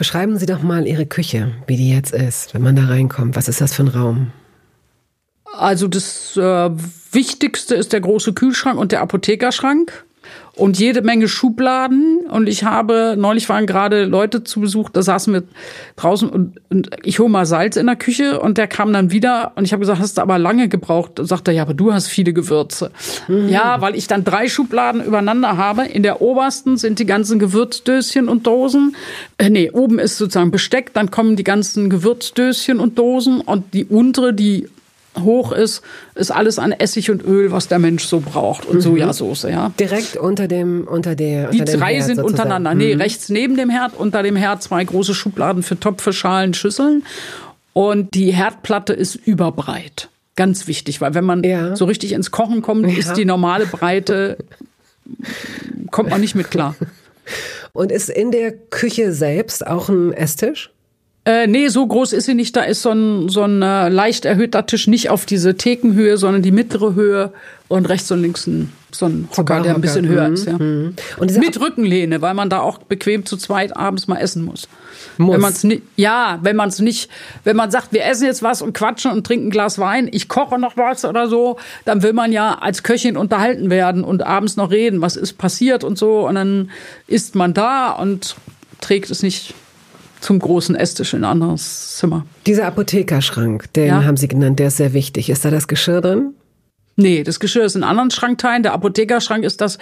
Beschreiben Sie doch mal Ihre Küche, wie die jetzt ist, wenn man da reinkommt. Was ist das für ein Raum? Also das äh, Wichtigste ist der große Kühlschrank und der Apothekerschrank und jede Menge Schubladen. Und ich habe, neulich waren gerade Leute zu Besuch, da saßen wir draußen und, und ich hole mal Salz in der Küche und der kam dann wieder und ich habe gesagt, hast du aber lange gebraucht? Und sagt er, ja, aber du hast viele Gewürze. Mhm. Ja, weil ich dann drei Schubladen übereinander habe. In der obersten sind die ganzen Gewürzdöschen und Dosen. Äh, nee, oben ist sozusagen Besteck, dann kommen die ganzen Gewürzdöschen und Dosen und die untere, die hoch ist, ist alles an Essig und Öl, was der Mensch so braucht und mhm. Sojasauce, ja. Direkt unter dem unter der Die drei Herd sind sozusagen. untereinander. Mhm. Nee, rechts neben dem Herd, unter dem Herd zwei große Schubladen für Topfe, Schalen, Schüsseln und die Herdplatte ist überbreit. Ganz wichtig, weil wenn man ja. so richtig ins Kochen kommt, ja. ist die normale Breite kommt man nicht mit klar. Und ist in der Küche selbst auch ein Esstisch? Äh, nee, so groß ist sie nicht. Da ist so ein, so ein äh, leicht erhöhter Tisch nicht auf diese Thekenhöhe, sondern die mittlere Höhe und rechts und links ein, so ein Hocker, der ein bisschen höher mhm. ist. Ja. Mhm. Und Mit Rückenlehne, weil man da auch bequem zu zweit abends mal essen muss. muss. Wenn man's nicht, ja, wenn man es nicht, wenn man sagt, wir essen jetzt was und quatschen und trinken ein Glas Wein, ich koche noch was oder so, dann will man ja als Köchin unterhalten werden und abends noch reden, was ist passiert und so. Und dann ist man da und trägt es nicht zum großen Esstisch in ein anderes Zimmer. Dieser Apothekerschrank, den ja. haben Sie genannt, der ist sehr wichtig. Ist da das Geschirr drin? Nee, das Geschirr ist in anderen Schrankteilen. Der Apothekerschrank ist das,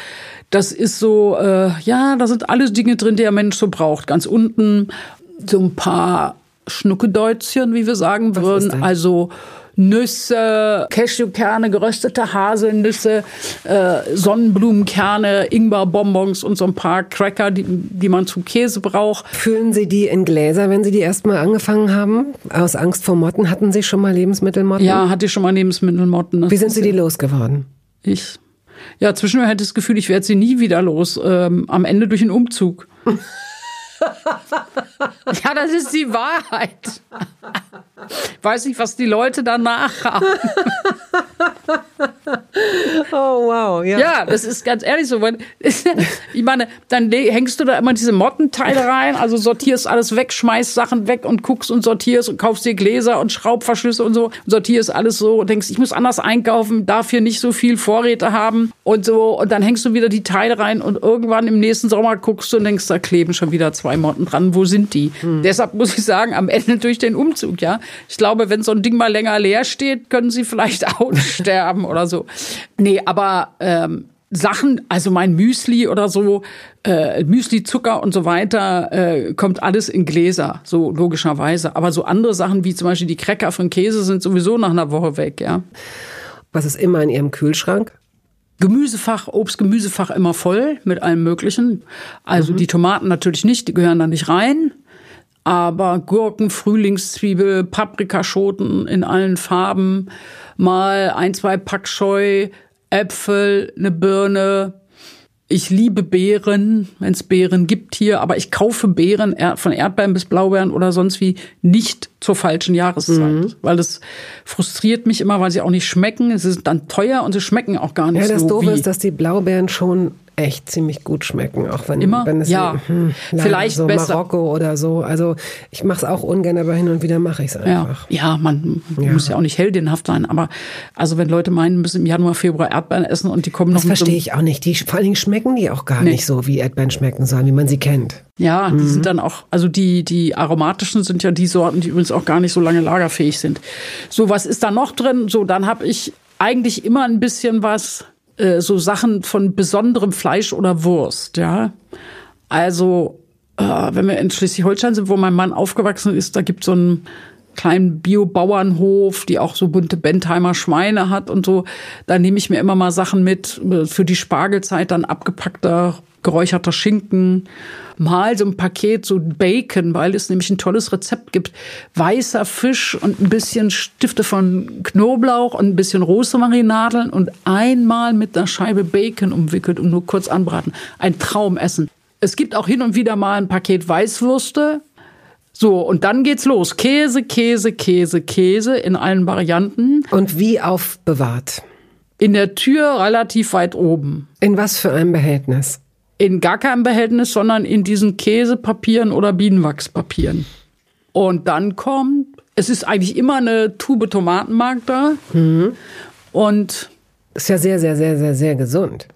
das ist so, äh, ja, da sind alle Dinge drin, die der Mensch so braucht. Ganz unten so ein paar Schnuckedeutschen, wie wir sagen würden. Also Nüsse, Cashewkerne, geröstete Haselnüsse, äh, Sonnenblumenkerne, Ingwerbonbons und so ein paar Cracker, die, die man zum Käse braucht. Füllen Sie die in Gläser, wenn Sie die erstmal angefangen haben? Aus Angst vor Motten? Hatten Sie schon mal Lebensmittelmotten? Ja, hatte ich schon mal Lebensmittelmotten. Wie sind Sie die losgeworden? Ich. Ja, zwischendurch hatte ich das Gefühl, ich werde sie nie wieder los. Ähm, am Ende durch einen Umzug. ja, das ist die Wahrheit. Weiß nicht, was die Leute danach haben. oh, wow. Ja. ja, das ist ganz ehrlich so. Ich meine, dann hängst du da immer diese Mottenteile rein, also sortierst alles weg, schmeißt Sachen weg und guckst und sortierst und kaufst dir Gläser und Schraubverschlüsse und so, sortierst alles so und denkst, ich muss anders einkaufen, darf hier nicht so viel Vorräte haben und so. Und dann hängst du wieder die Teile rein und irgendwann im nächsten Sommer guckst du und denkst, da kleben schon wieder zwei Motten dran. Wo sind die? Hm. Deshalb muss ich sagen, am Ende durch den Umzug, ja. Ich glaube, wenn so ein Ding mal länger leer steht, können sie vielleicht aussterben oder so. Nee, aber ähm, Sachen, also mein Müsli oder so, äh, Müsli, Zucker und so weiter, äh, kommt alles in Gläser, so logischerweise. Aber so andere Sachen wie zum Beispiel die Cracker von Käse sind sowieso nach einer Woche weg, ja. Was ist immer in Ihrem Kühlschrank? Gemüsefach, Obst, Gemüsefach immer voll mit allem Möglichen. Also mhm. die Tomaten natürlich nicht, die gehören da nicht rein. Aber Gurken, Frühlingszwiebel, Paprikaschoten in allen Farben, mal ein, zwei Pack Scheu, Äpfel, eine Birne, Ich liebe Beeren, wenn es Beeren gibt hier, aber ich kaufe Beeren von Erdbeeren bis Blaubeeren oder sonst wie nicht zur falschen Jahreszeit, mhm. weil das frustriert mich immer, weil sie auch nicht schmecken. Es ist dann teuer und sie schmecken auch gar nicht so. Ja, das Doofe ist, dass die Blaubeeren schon echt ziemlich gut schmecken, auch wenn, Immer? wenn es ja. hm, vielleicht so besser. Marokko oder so. Also ich mache es auch ungern, aber hin und wieder mache ich es einfach. Ja, ja man ja. muss ja auch nicht heldinhaft sein, aber also wenn Leute meinen, müssen im Januar, Februar Erdbeeren essen und die kommen das noch Das verstehe ich auch nicht. Die, vor allen Dingen schmecken die auch gar nee. nicht so, wie Erdbeeren schmecken sollen, wie man sie kennt. Ja, mhm. die sind dann auch, also die, die aromatischen sind ja die Sorten, die übrigens auch gar nicht so lange lagerfähig sind. So, was ist da noch drin? So, dann habe ich eigentlich immer ein bisschen was äh, so Sachen von besonderem Fleisch oder Wurst, ja. Also, äh, wenn wir in Schleswig-Holstein sind, wo mein Mann aufgewachsen ist, da gibt so einen kleinen Bio-Bauernhof, die auch so bunte Bentheimer Schweine hat und so. Da nehme ich mir immer mal Sachen mit äh, für die Spargelzeit, dann abgepackter geräucherter Schinken, mal so ein Paket so Bacon, weil es nämlich ein tolles Rezept gibt. Weißer Fisch und ein bisschen Stifte von Knoblauch und ein bisschen Rosmarinadeln und einmal mit einer Scheibe Bacon umwickelt und nur kurz anbraten. Ein Traumessen. Es gibt auch hin und wieder mal ein Paket Weißwürste. So, und dann geht's los. Käse, Käse, Käse, Käse in allen Varianten. Und wie aufbewahrt? In der Tür relativ weit oben. In was für einem Behältnis? In gar keinem Behältnis, sondern in diesen Käsepapieren oder Bienenwachspapieren. Und dann kommt, es ist eigentlich immer eine Tube Tomatenmark da. Mhm. Und ist ja sehr, sehr, sehr, sehr, sehr gesund.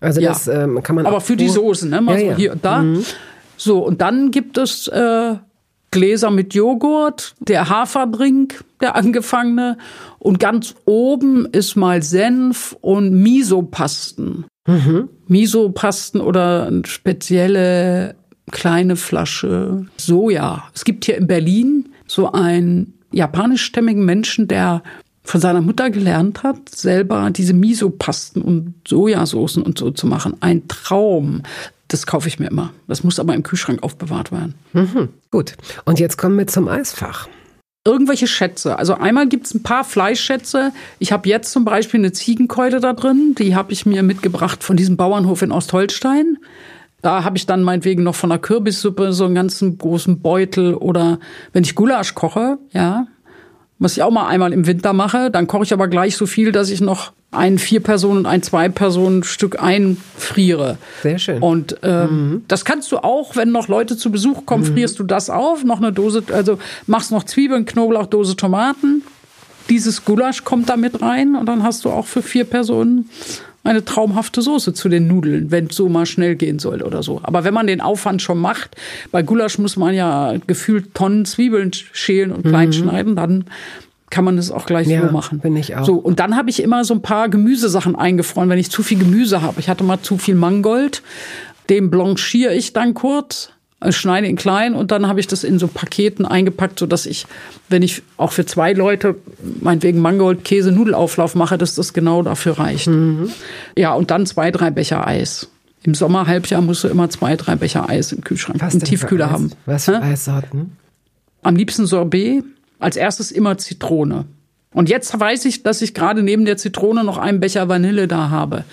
Also ja. das ähm, kann man. Aber für die Soßen, ne? Mal ja, so ja. hier und da. Mhm. So und dann gibt es äh, Gläser mit Joghurt, der Haferdrink, der angefangene. Und ganz oben ist mal Senf und Misopasten. Mhm. Miso-Pasten oder eine spezielle kleine Flasche Soja. Es gibt hier in Berlin so einen japanischstämmigen Menschen, der von seiner Mutter gelernt hat, selber diese Miso-Pasten und Sojasoßen und so zu machen. Ein Traum. Das kaufe ich mir immer. Das muss aber im Kühlschrank aufbewahrt werden. Mhm. Gut. Und jetzt kommen wir zum Eisfach irgendwelche Schätze. Also einmal gibt es ein paar Fleischschätze. Ich habe jetzt zum Beispiel eine Ziegenkeule da drin. Die habe ich mir mitgebracht von diesem Bauernhof in Ostholstein. Da habe ich dann meinetwegen noch von der Kürbissuppe so einen ganzen großen Beutel. Oder wenn ich Gulasch koche, ja, was ich auch mal einmal im Winter mache, dann koche ich aber gleich so viel, dass ich noch ein Vier-Personen- und ein Zwei-Personen-Stück einfriere. Sehr schön. Und ähm, mhm. das kannst du auch, wenn noch Leute zu Besuch kommen, mhm. frierst du das auf, noch eine Dose, also machst noch Zwiebeln, Knoblauch, Dose Tomaten. Dieses Gulasch kommt da mit rein und dann hast du auch für vier Personen eine traumhafte Soße zu den Nudeln, wenn es so mal schnell gehen soll oder so. Aber wenn man den Aufwand schon macht, bei Gulasch muss man ja gefühlt Tonnen Zwiebeln schälen und klein mhm. schneiden, dann kann man es auch gleich ja, so machen. Bin ich auch. So, und dann habe ich immer so ein paar Gemüsesachen eingefroren, wenn ich zu viel Gemüse habe. Ich hatte mal zu viel Mangold. Den blanchiere ich dann kurz, äh, schneide ihn klein und dann habe ich das in so Paketen eingepackt, sodass ich, wenn ich auch für zwei Leute meinetwegen Mangold, Käse, Nudelauflauf mache, dass das genau dafür reicht. Mhm. Ja, und dann zwei, drei Becher Eis. Im Sommerhalbjahr musst du immer zwei, drei Becher Eis im Kühlschrank, Was im Tiefkühler haben. Was für Eissorten? Am liebsten Sorbet, als erstes immer Zitrone. Und jetzt weiß ich, dass ich gerade neben der Zitrone noch einen Becher Vanille da habe,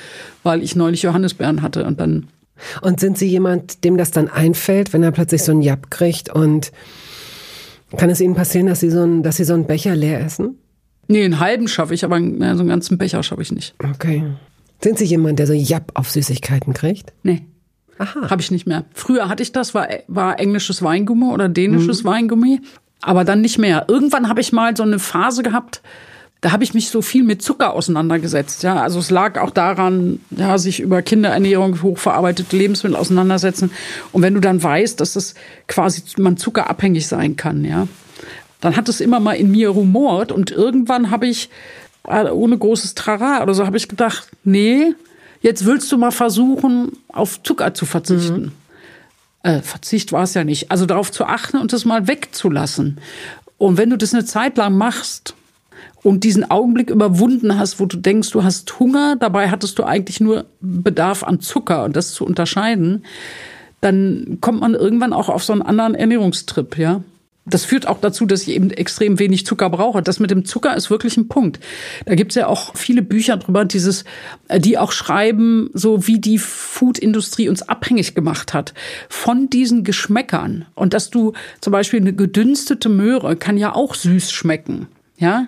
weil ich neulich Johannisbeeren hatte und dann. Und sind Sie jemand, dem das dann einfällt, wenn er plötzlich so einen Jab kriegt und kann es Ihnen passieren, dass Sie so einen, dass Sie so einen Becher leer essen? Nee, einen halben schaffe ich, aber so einen ganzen Becher schaffe ich nicht. Okay. Sind Sie jemand, der so Jab auf Süßigkeiten kriegt? Nee. Aha. Habe ich nicht mehr. Früher hatte ich das, war, war englisches Weingummi oder dänisches mhm. Weingummi aber dann nicht mehr. Irgendwann habe ich mal so eine Phase gehabt, da habe ich mich so viel mit Zucker auseinandergesetzt. Ja, also es lag auch daran, ja, sich über Kinderernährung, hochverarbeitete Lebensmittel auseinandersetzen. Und wenn du dann weißt, dass das quasi man zuckerabhängig sein kann, ja, dann hat es immer mal in mir rumort und irgendwann habe ich äh, ohne großes Trara oder so habe ich gedacht, nee, jetzt willst du mal versuchen, auf Zucker zu verzichten. Mhm äh, Verzicht war es ja nicht, also darauf zu achten und das mal wegzulassen. Und wenn du das eine Zeit lang machst und diesen Augenblick überwunden hast, wo du denkst, du hast Hunger, dabei hattest du eigentlich nur Bedarf an Zucker und das zu unterscheiden, dann kommt man irgendwann auch auf so einen anderen Ernährungstrip, ja. Das führt auch dazu, dass ich eben extrem wenig Zucker brauche. Das mit dem Zucker ist wirklich ein Punkt. Da gibt's ja auch viele Bücher drüber, dieses, äh, die auch schreiben, so wie die Foodindustrie uns abhängig gemacht hat von diesen Geschmäckern. Und dass du zum Beispiel eine gedünstete Möhre kann ja auch süß schmecken. Ja,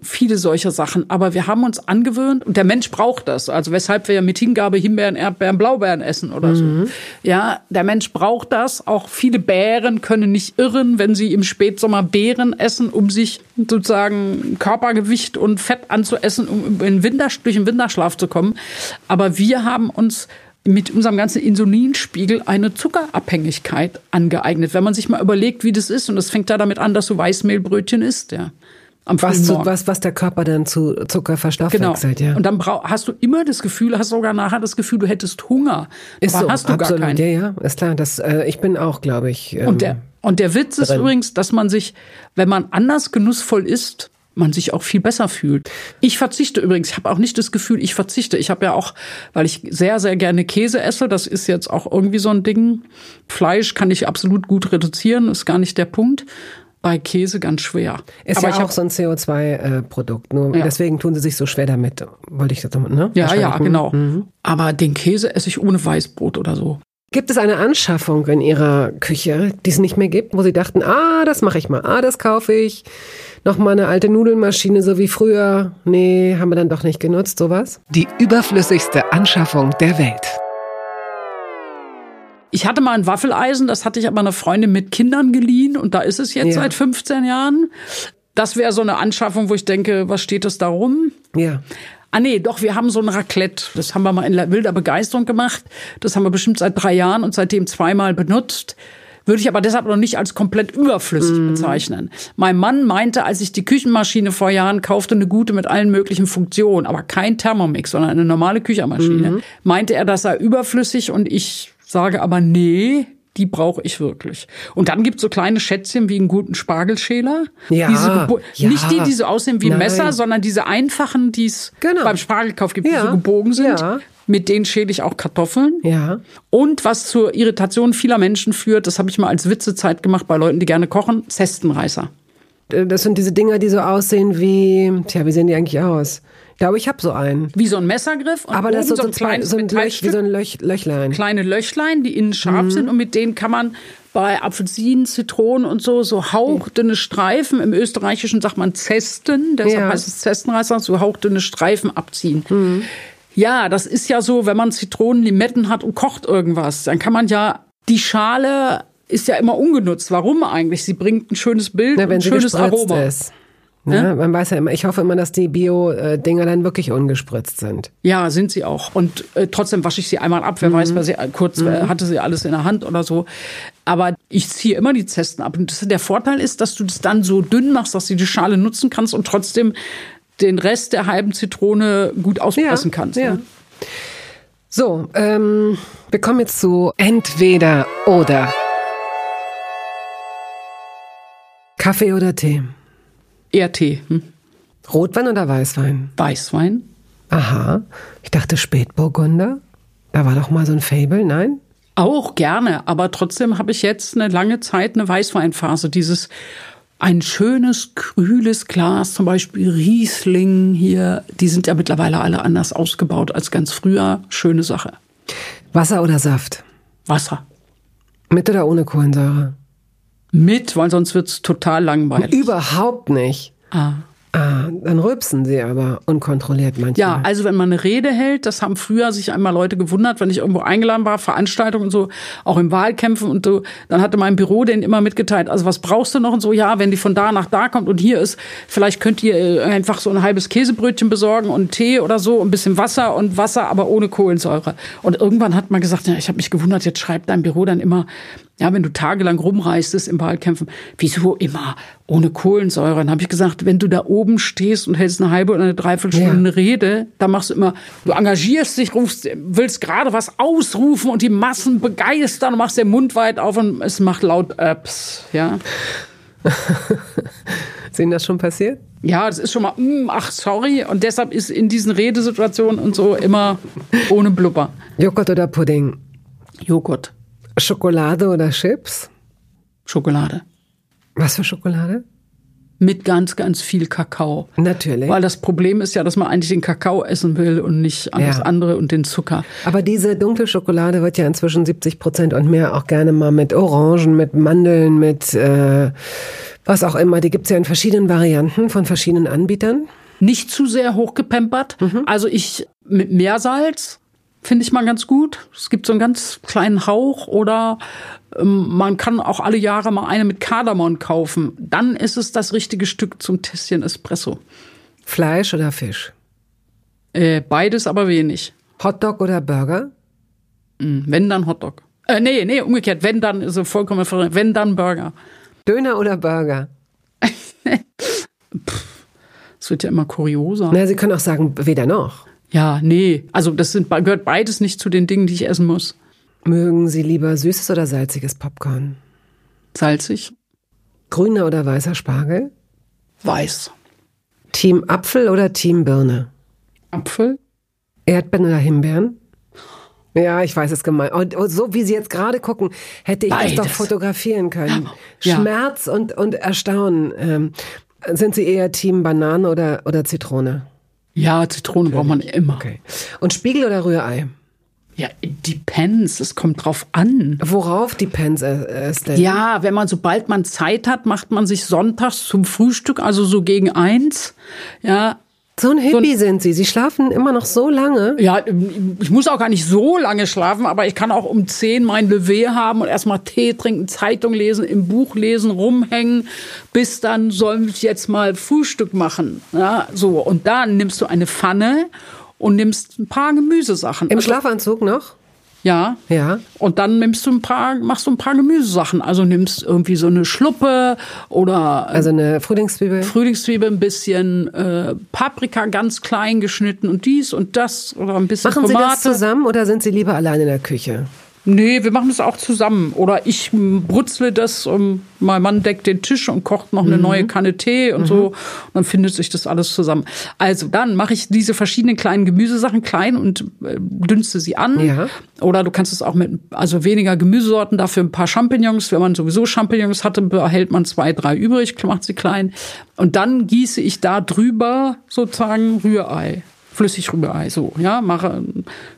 viele solcher Sachen. Aber wir haben uns angewöhnt, und der Mensch braucht das. Also weshalb wir ja mit Hingabe Himbeeren, Erdbeeren, Blaubeeren essen oder so. Mhm. Ja, der Mensch braucht das. Auch viele Bären können nicht irren, wenn sie im Spätsommer Beeren essen, um sich sozusagen Körpergewicht und Fett anzuessen, um in Winter, durch den Winterschlaf zu kommen. Aber wir haben uns mit unserem ganzen Insulinspiegel eine Zuckerabhängigkeit angeeignet. Wenn man sich mal überlegt, wie das ist, und das fängt da damit an, dass du Weißmehlbrötchen isst, ja was, zu, was, was der Körper dann zu Zucker verstoffwechselt, genau. ja. Und dann brauch, hast du immer das Gefühl, hast sogar nachher das Gefühl, du hättest Hunger. Ist aber so, hast du absolut, gar keinen. Ja, ja, ist klar. Das, äh, ich bin auch, glaube ich. Ähm, und, der, und der Witz ist drin. übrigens, dass man sich, wenn man anders genussvoll isst, man sich auch viel besser fühlt. Ich verzichte übrigens, ich habe auch nicht das Gefühl, ich verzichte. Ich habe ja auch, weil ich sehr, sehr gerne Käse esse, das ist jetzt auch irgendwie so ein Ding. Fleisch kann ich absolut gut reduzieren, ist gar nicht der Punkt bei Käse ganz schwer. Ist Aber ja auch so ein CO2-Produkt. Nur ja. deswegen tun sie sich so schwer damit. Wollte ich das ne? Ja, ja, genau. Mhm. Aber den Käse esse ich ohne Weißbrot oder so. Gibt es eine Anschaffung in Ihrer Küche, die es nicht mehr gibt, wo Sie dachten, ah, das mache ich mal, ah, das kaufe ich, noch mal eine alte Nudelmaschine so wie früher? Nee, haben wir dann doch nicht genutzt, sowas? Die überflüssigste Anschaffung der Welt. Ich hatte mal ein Waffeleisen, das hatte ich aber einer Freundin mit Kindern geliehen und da ist es jetzt ja. seit 15 Jahren. Das wäre so eine Anschaffung, wo ich denke, was steht das da rum? Ja. Ah nee, doch, wir haben so ein Raclette. Das haben wir mal in wilder Begeisterung gemacht. Das haben wir bestimmt seit drei Jahren und seitdem zweimal benutzt. Würde ich aber deshalb noch nicht als komplett überflüssig mm. bezeichnen. Mein Mann meinte, als ich die Küchenmaschine vor Jahren kaufte, eine gute mit allen möglichen Funktionen, aber kein Thermomix, sondern eine normale Küchenmaschine, mm. meinte er, das sei überflüssig und ich sage aber, nee, die brauche ich wirklich. Und dann gibt's so kleine Schätzchen wie einen guten Spargelschäler. Ja, ja. Nicht die, die so aussehen wie Nein. Messer, sondern diese einfachen, die es genau. beim Spargelkauf gibt, ja. die so gebogen sind. Ja. Mit denen schäle ich auch Kartoffeln. Ja. Und was zur Irritation vieler Menschen führt, das habe ich mal als Witzezeit gemacht bei Leuten, die gerne kochen, Zestenreißer. Das sind diese Dinger, die so aussehen wie, tja, wie sehen die eigentlich aus? Glaube, ich habe so einen. Wie so ein Messergriff. Und Aber das ist so, so ein kleines so ein Löch, wie so ein Löch, Löchlein. Kleine Löchlein, die innen scharf mhm. sind und mit denen kann man bei Apfelsinen, Zitronen und so, so hauchdünne Streifen. Im Österreichischen sagt man Zesten, deshalb ja. heißt es Zestenreißer, so hauchdünne Streifen abziehen. Mhm. Ja, das ist ja so, wenn man Zitronen, Limetten hat und kocht irgendwas, dann kann man ja die Schale ist ja immer ungenutzt. Warum eigentlich? Sie bringt ein schönes Bild Na, und ein schönes Aroma. Ist. Ne? Ja? Man weiß ja immer, ich hoffe immer, dass die Bio-Dinger dann wirklich ungespritzt sind. Ja, sind sie auch. Und äh, trotzdem wasche ich sie einmal ab. Wer mhm. weiß, wer sie, kurz mhm. hatte sie alles in der Hand oder so. Aber ich ziehe immer die Zesten ab. Und das, der Vorteil ist, dass du das dann so dünn machst, dass du die Schale nutzen kannst und trotzdem den Rest der halben Zitrone gut auspressen ja, kannst. Ja. Ne? So, ähm, wir kommen jetzt zu entweder oder. Kaffee oder Tee? Eher Tee. Hm? Rotwein oder Weißwein? Weißwein. Aha. Ich dachte Spätburgunder. Da war doch mal so ein Fable, nein? Auch gerne, aber trotzdem habe ich jetzt eine lange Zeit eine Weißweinphase. Dieses ein schönes, kühles Glas, zum Beispiel Riesling hier, die sind ja mittlerweile alle anders ausgebaut als ganz früher. Schöne Sache. Wasser oder Saft? Wasser. Mit oder ohne Kohlensäure? Mit, weil sonst wird's total langweilig. Überhaupt nicht. Ah. Ah, dann rülpsen sie aber unkontrolliert manchmal. Ja, also wenn man eine Rede hält, das haben früher sich einmal Leute gewundert, wenn ich irgendwo eingeladen war, Veranstaltungen und so, auch im Wahlkämpfen und so, dann hatte mein Büro denen immer mitgeteilt, also was brauchst du noch und so, ja, wenn die von da nach da kommt und hier ist, vielleicht könnt ihr äh, einfach so ein halbes Käsebrötchen besorgen und Tee oder so, ein bisschen Wasser und Wasser, aber ohne Kohlensäure. Und irgendwann hat man gesagt, ja, ich habe mich gewundert, jetzt schreibt dein Büro dann immer, ja, wenn du tagelang rumreistest im Wahlkämpfen, wieso immer ohne Kohlensäure? Dann habe ich gesagt, wenn du da oben stehst und hältst eine halbe oder eine Dreiviertelstunde ja. Rede, dann machst du immer, du engagierst dich, rufst, willst gerade was ausrufen und die Massen begeistern und machst den Mund weit auf und es macht laut Apps, ja. Ihnen das schon passiert? Ja, das ist schon mal, mm, ach sorry. Und deshalb ist in diesen Redesituationen und so immer ohne Blubber. Joghurt oder Pudding? Joghurt. Schokolade oder Chips? Schokolade. Was für Schokolade? Mit ganz, ganz viel Kakao. Natürlich. Weil das Problem ist ja, dass man eigentlich den Kakao essen will und nicht alles Ja. andere und den Zucker. Aber diese dunkle Schokolade wird ja inzwischen 70 Prozent und mehr auch gerne mal mit Orangen, mit Mandeln, mit äh, was auch immer. Die gibt's ja in verschiedenen Varianten von verschiedenen Anbietern. Nicht zu sehr hochgepempert. Mhm. Also ich mit Meersalz finde ich mal ganz gut. Es gibt so einen ganz kleinen Hauch oder ähm, man kann auch alle Jahre mal eine mit Kardamom kaufen. Dann ist es das richtige Stück zum Tässchen Espresso. Fleisch oder Fisch? Äh, beides aber wenig. Hotdog oder Burger? Mm, Wenn dann Hotdog. Äh, nee, nee, umgekehrt. Wenn dann ist vollkommen verrückt. Wenn dann Burger. Döner oder Burger? Es wird ja immer kurioser. Na, Sie können auch sagen, weder noch. Ja, nee. Also das sind, gehört beides nicht zu den Dingen, die ich essen muss. Mögen Sie lieber süßes oder salziges Popcorn? Salzig, Grüner oder weißer Spargel? weiß, Team Apfel oder Team Birne? Apfel. Erdbeeren oder Himbeeren? Ja, ich weiß es gemein. Und so wie Sie jetzt gerade gucken, hätte ich das doch Beides. fotografieren können. Ja. Schmerz und, und Erstaunen. Ähm, sind Sie eher Team Banane oder, oder Zitrone? Ja, Zitrone braucht man immer. Okay. Und Spiegel oder Rührei? Ja, it depends. Es kommt drauf an. Worauf depends es denn? Ja, wenn man, sobald man Zeit hat, macht man sich sonntags zum Frühstück, also so gegen eins. Ja, So ein Hippie sind Sie. Sie schlafen immer noch so lange. ja, ich muss auch gar nicht so lange schlafen, aber ich kann auch um zehn mein Levé haben und erstmal Tee trinken, Zeitung lesen, im Buch lesen, rumhängen, bis dann sollen wir jetzt mal Frühstück machen. Ja, so. Und dann nimmst du eine Pfanne und nimmst ein paar Gemüsesachen. Im Also, Schlafanzug noch? Ja. Ja. Und dann nimmst du ein paar, machst du ein paar Gemüsesachen. Also nimmst irgendwie so eine Schluppe oder Also eine Frühlingszwiebel. Frühlingszwiebel, ein bisschen äh, Paprika ganz klein geschnitten und dies und das oder ein bisschen Machen Sie Tomate. das zusammen oder sind Sie lieber allein in der Küche? Nee, wir machen das auch zusammen. Oder ich brutzle das, um, mein Mann deckt den Tisch und kocht noch eine Mhm. neue Kanne Tee und so. Und dann findet sich das alles zusammen. Also dann mache ich diese verschiedenen kleinen Gemüsesachen klein und äh, dünste sie an. Ja. Oder du kannst es auch mit, also weniger Gemüsesorten, dafür ein paar Champignons. Wenn man sowieso Champignons hatte, behält man zwei, drei übrig, macht sie klein. Und dann gieße ich da drüber sozusagen Rührei. Flüssigrührei, so, ja, mache,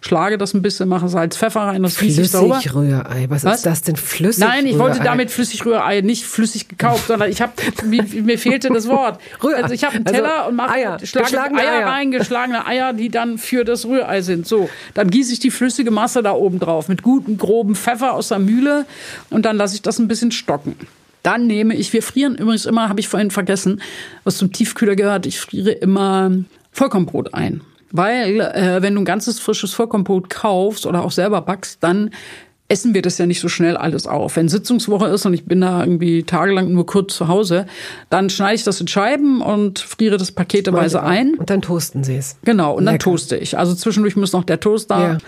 schlage das ein bisschen, mache Salz, Pfeffer rein, das gieße ich darüber. Flüssigrührei. Was, Was? ist das denn? Flüssig Nein, ich wollte damit Flüssigrührei nicht flüssig gekauft, sondern ich habe mir, mir fehlte das Wort. Also ich habe einen Also Teller und mache Eier, schlage geschlagene Eier, Eier. rein, geschlagene Eier, die dann für das Rührei sind. So, dann gieße ich die flüssige Masse da oben drauf mit gutem groben Pfeffer aus der Mühle und dann lasse ich das ein bisschen stocken. Dann nehme ich, wir frieren übrigens immer, habe ich vorhin vergessen, was zum Tiefkühler gehört, ich friere immer Vollkornbrot ein. Weil, äh, wenn du ein ganzes frisches Vollkornbrot kaufst oder auch selber backst, dann essen wir das ja nicht so schnell alles auf. Wenn Sitzungswoche ist und ich bin da irgendwie tagelang nur kurz zu Hause, dann schneide ich das in Scheiben und friere das paketeweise ein. Und dann toasten Sie es. Genau, und dann Lecker. toaste ich. Also zwischendurch muss noch der Toaster Ja.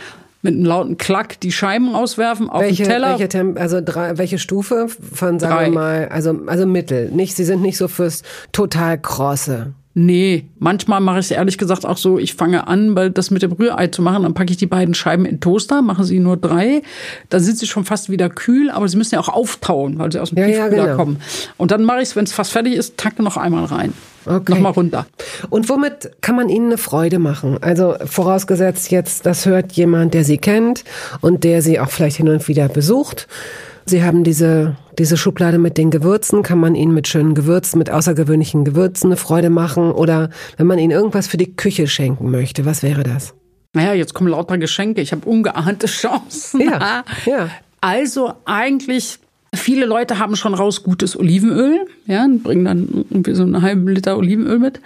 mit einem lauten Klack die Scheiben auswerfen auf Welche, den Teller. welche, also drei, welche Stufe von, sagen Drei. wir mal, also, also Mittel. Nicht, Sie sind nicht so fürs total krosse. Nee, manchmal mache ich es ehrlich gesagt auch so, ich fange an, weil das mit dem Rührei zu machen, dann packe ich die beiden Scheiben in Toaster, mache sie nur drei, dann sind sie schon fast wieder kühl, aber sie müssen ja auch auftauen, weil sie aus dem Ja, ja, Tiefkühler genau. kommen. Und dann mache ich es, wenn es fast fertig ist, tacke noch einmal rein. Okay. Nochmal runter. Und womit kann man Ihnen eine Freude machen? Also vorausgesetzt jetzt, das hört jemand, der Sie kennt und der Sie auch vielleicht hin und wieder besucht. Sie haben diese, diese Schublade mit den Gewürzen. Kann man Ihnen mit schönen Gewürzen, mit außergewöhnlichen Gewürzen eine Freude machen? Oder wenn man Ihnen irgendwas für die Küche schenken möchte, was wäre das? Naja, jetzt kommen lauter Geschenke, ich habe ungeahnte Chancen. Ja, ja. Also eigentlich, viele Leute haben schon raus gutes Olivenöl, ja, und bringen dann irgendwie so einen halben Liter Olivenöl mit.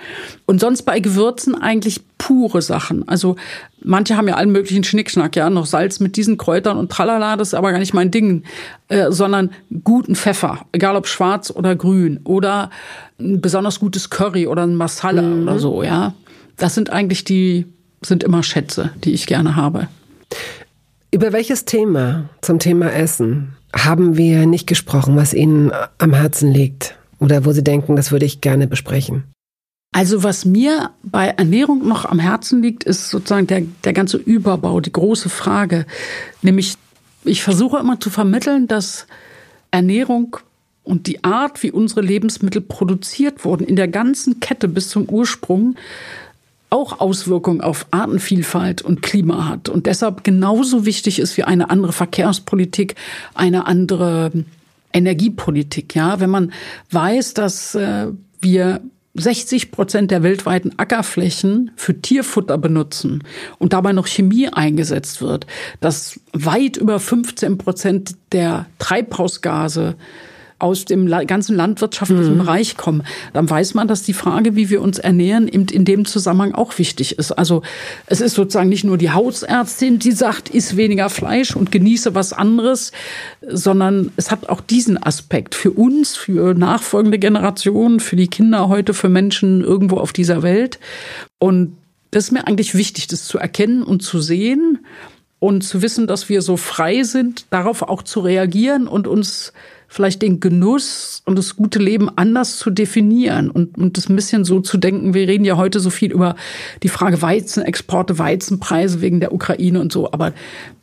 Und sonst bei Gewürzen eigentlich pure Sachen. Also manche haben ja allen möglichen Schnickschnack, ja, noch Salz mit diesen Kräutern und tralala, das ist aber gar nicht mein Ding, äh, sondern guten Pfeffer, egal ob schwarz oder grün oder ein besonders gutes Curry oder ein Masala oder so, ja. Das sind eigentlich die, sind immer Schätze, die ich gerne habe. Über welches Thema zum Thema Essen haben wir nicht gesprochen, was Ihnen am Herzen liegt? Oder wo Sie denken, das würde ich gerne besprechen? Also was mir bei Ernährung noch am Herzen liegt, ist sozusagen der, der ganze Überbau, die große Frage. Nämlich, ich versuche immer zu vermitteln, dass Ernährung und die Art, wie unsere Lebensmittel produziert wurden, in der ganzen Kette bis zum Ursprung, auch Auswirkungen auf Artenvielfalt und Klima hat und deshalb genauso wichtig ist wie eine andere Verkehrspolitik, eine andere Energiepolitik. Ja, wenn man weiß, dass äh, wir 60 Prozent der weltweiten Ackerflächen für Tierfutter benutzen und dabei noch Chemie eingesetzt wird, dass weit über 15 Prozent der Treibhausgase aus dem ganzen landwirtschaftlichen mhm. Bereich kommen, dann weiß man, dass die Frage, wie wir uns ernähren, in dem Zusammenhang auch wichtig ist. Also es ist sozusagen nicht nur die Hausärztin, die sagt, iss weniger Fleisch und genieße was anderes, sondern es hat auch diesen Aspekt für uns, für nachfolgende Generationen, für die Kinder heute, für Menschen irgendwo auf dieser Welt. Und das ist mir eigentlich wichtig, das zu erkennen und zu sehen und zu wissen, dass wir so frei sind, darauf auch zu reagieren und uns vielleicht den Genuss und das gute Leben anders zu definieren und, und das ein bisschen so zu denken. Wir reden ja heute so viel über die Frage Weizenexporte, Weizenpreise wegen der Ukraine und so. Aber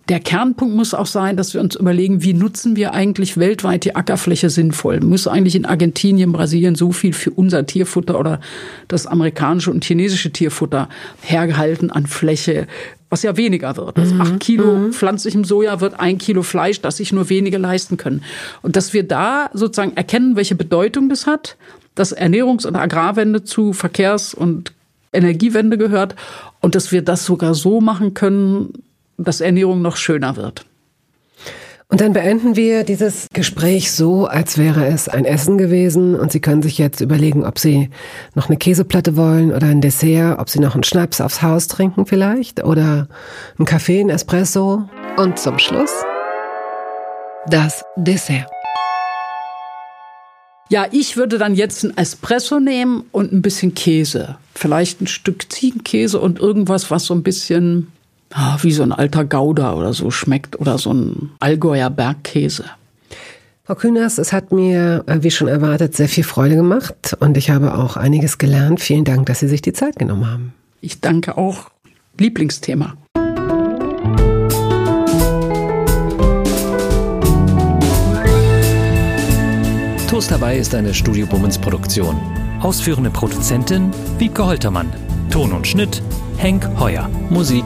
der Kernpunkt muss auch sein, dass wir uns überlegen, wie nutzen wir eigentlich weltweit die Ackerfläche sinnvoll? Muss eigentlich in Argentinien, Brasilien so viel für unser Tierfutter oder das amerikanische und chinesische Tierfutter hergehalten an Fläche? Was ja weniger wird. Also acht Kilo mhm. pflanzlichem Soja wird ein Kilo Fleisch, das sich nur wenige leisten können. Und dass wir da sozusagen erkennen, welche Bedeutung das hat, dass Ernährungs- und Agrarwende zu Verkehrs- und Energiewende gehört und dass wir das sogar so machen können, dass Ernährung noch schöner wird. Und dann beenden wir dieses Gespräch so, als wäre es ein Essen gewesen und Sie können sich jetzt überlegen, ob Sie noch eine Käseplatte wollen oder ein Dessert, ob Sie noch einen Schnaps aufs Haus trinken vielleicht oder einen Kaffee, einen Espresso. Und zum Schluss das Dessert. Ja, ich würde dann jetzt ein Espresso nehmen und ein bisschen Käse. Vielleicht ein Stück Ziegenkäse und irgendwas, was so ein bisschen wie so ein alter Gouda oder so schmeckt oder so ein Allgäuer Bergkäse. Frau Kühners, es hat mir, äh, wie schon erwartet, sehr viel Freude gemacht und ich habe auch einiges gelernt. Vielen Dank, dass Sie sich die Zeit genommen haben. Ich danke auch. Lieblingsthema. Toast dabei ist eine Studio Bummens Produktion. Ausführende Produzentin Wiebke Holtermann. Ton und Schnitt Henk Heuer. Musik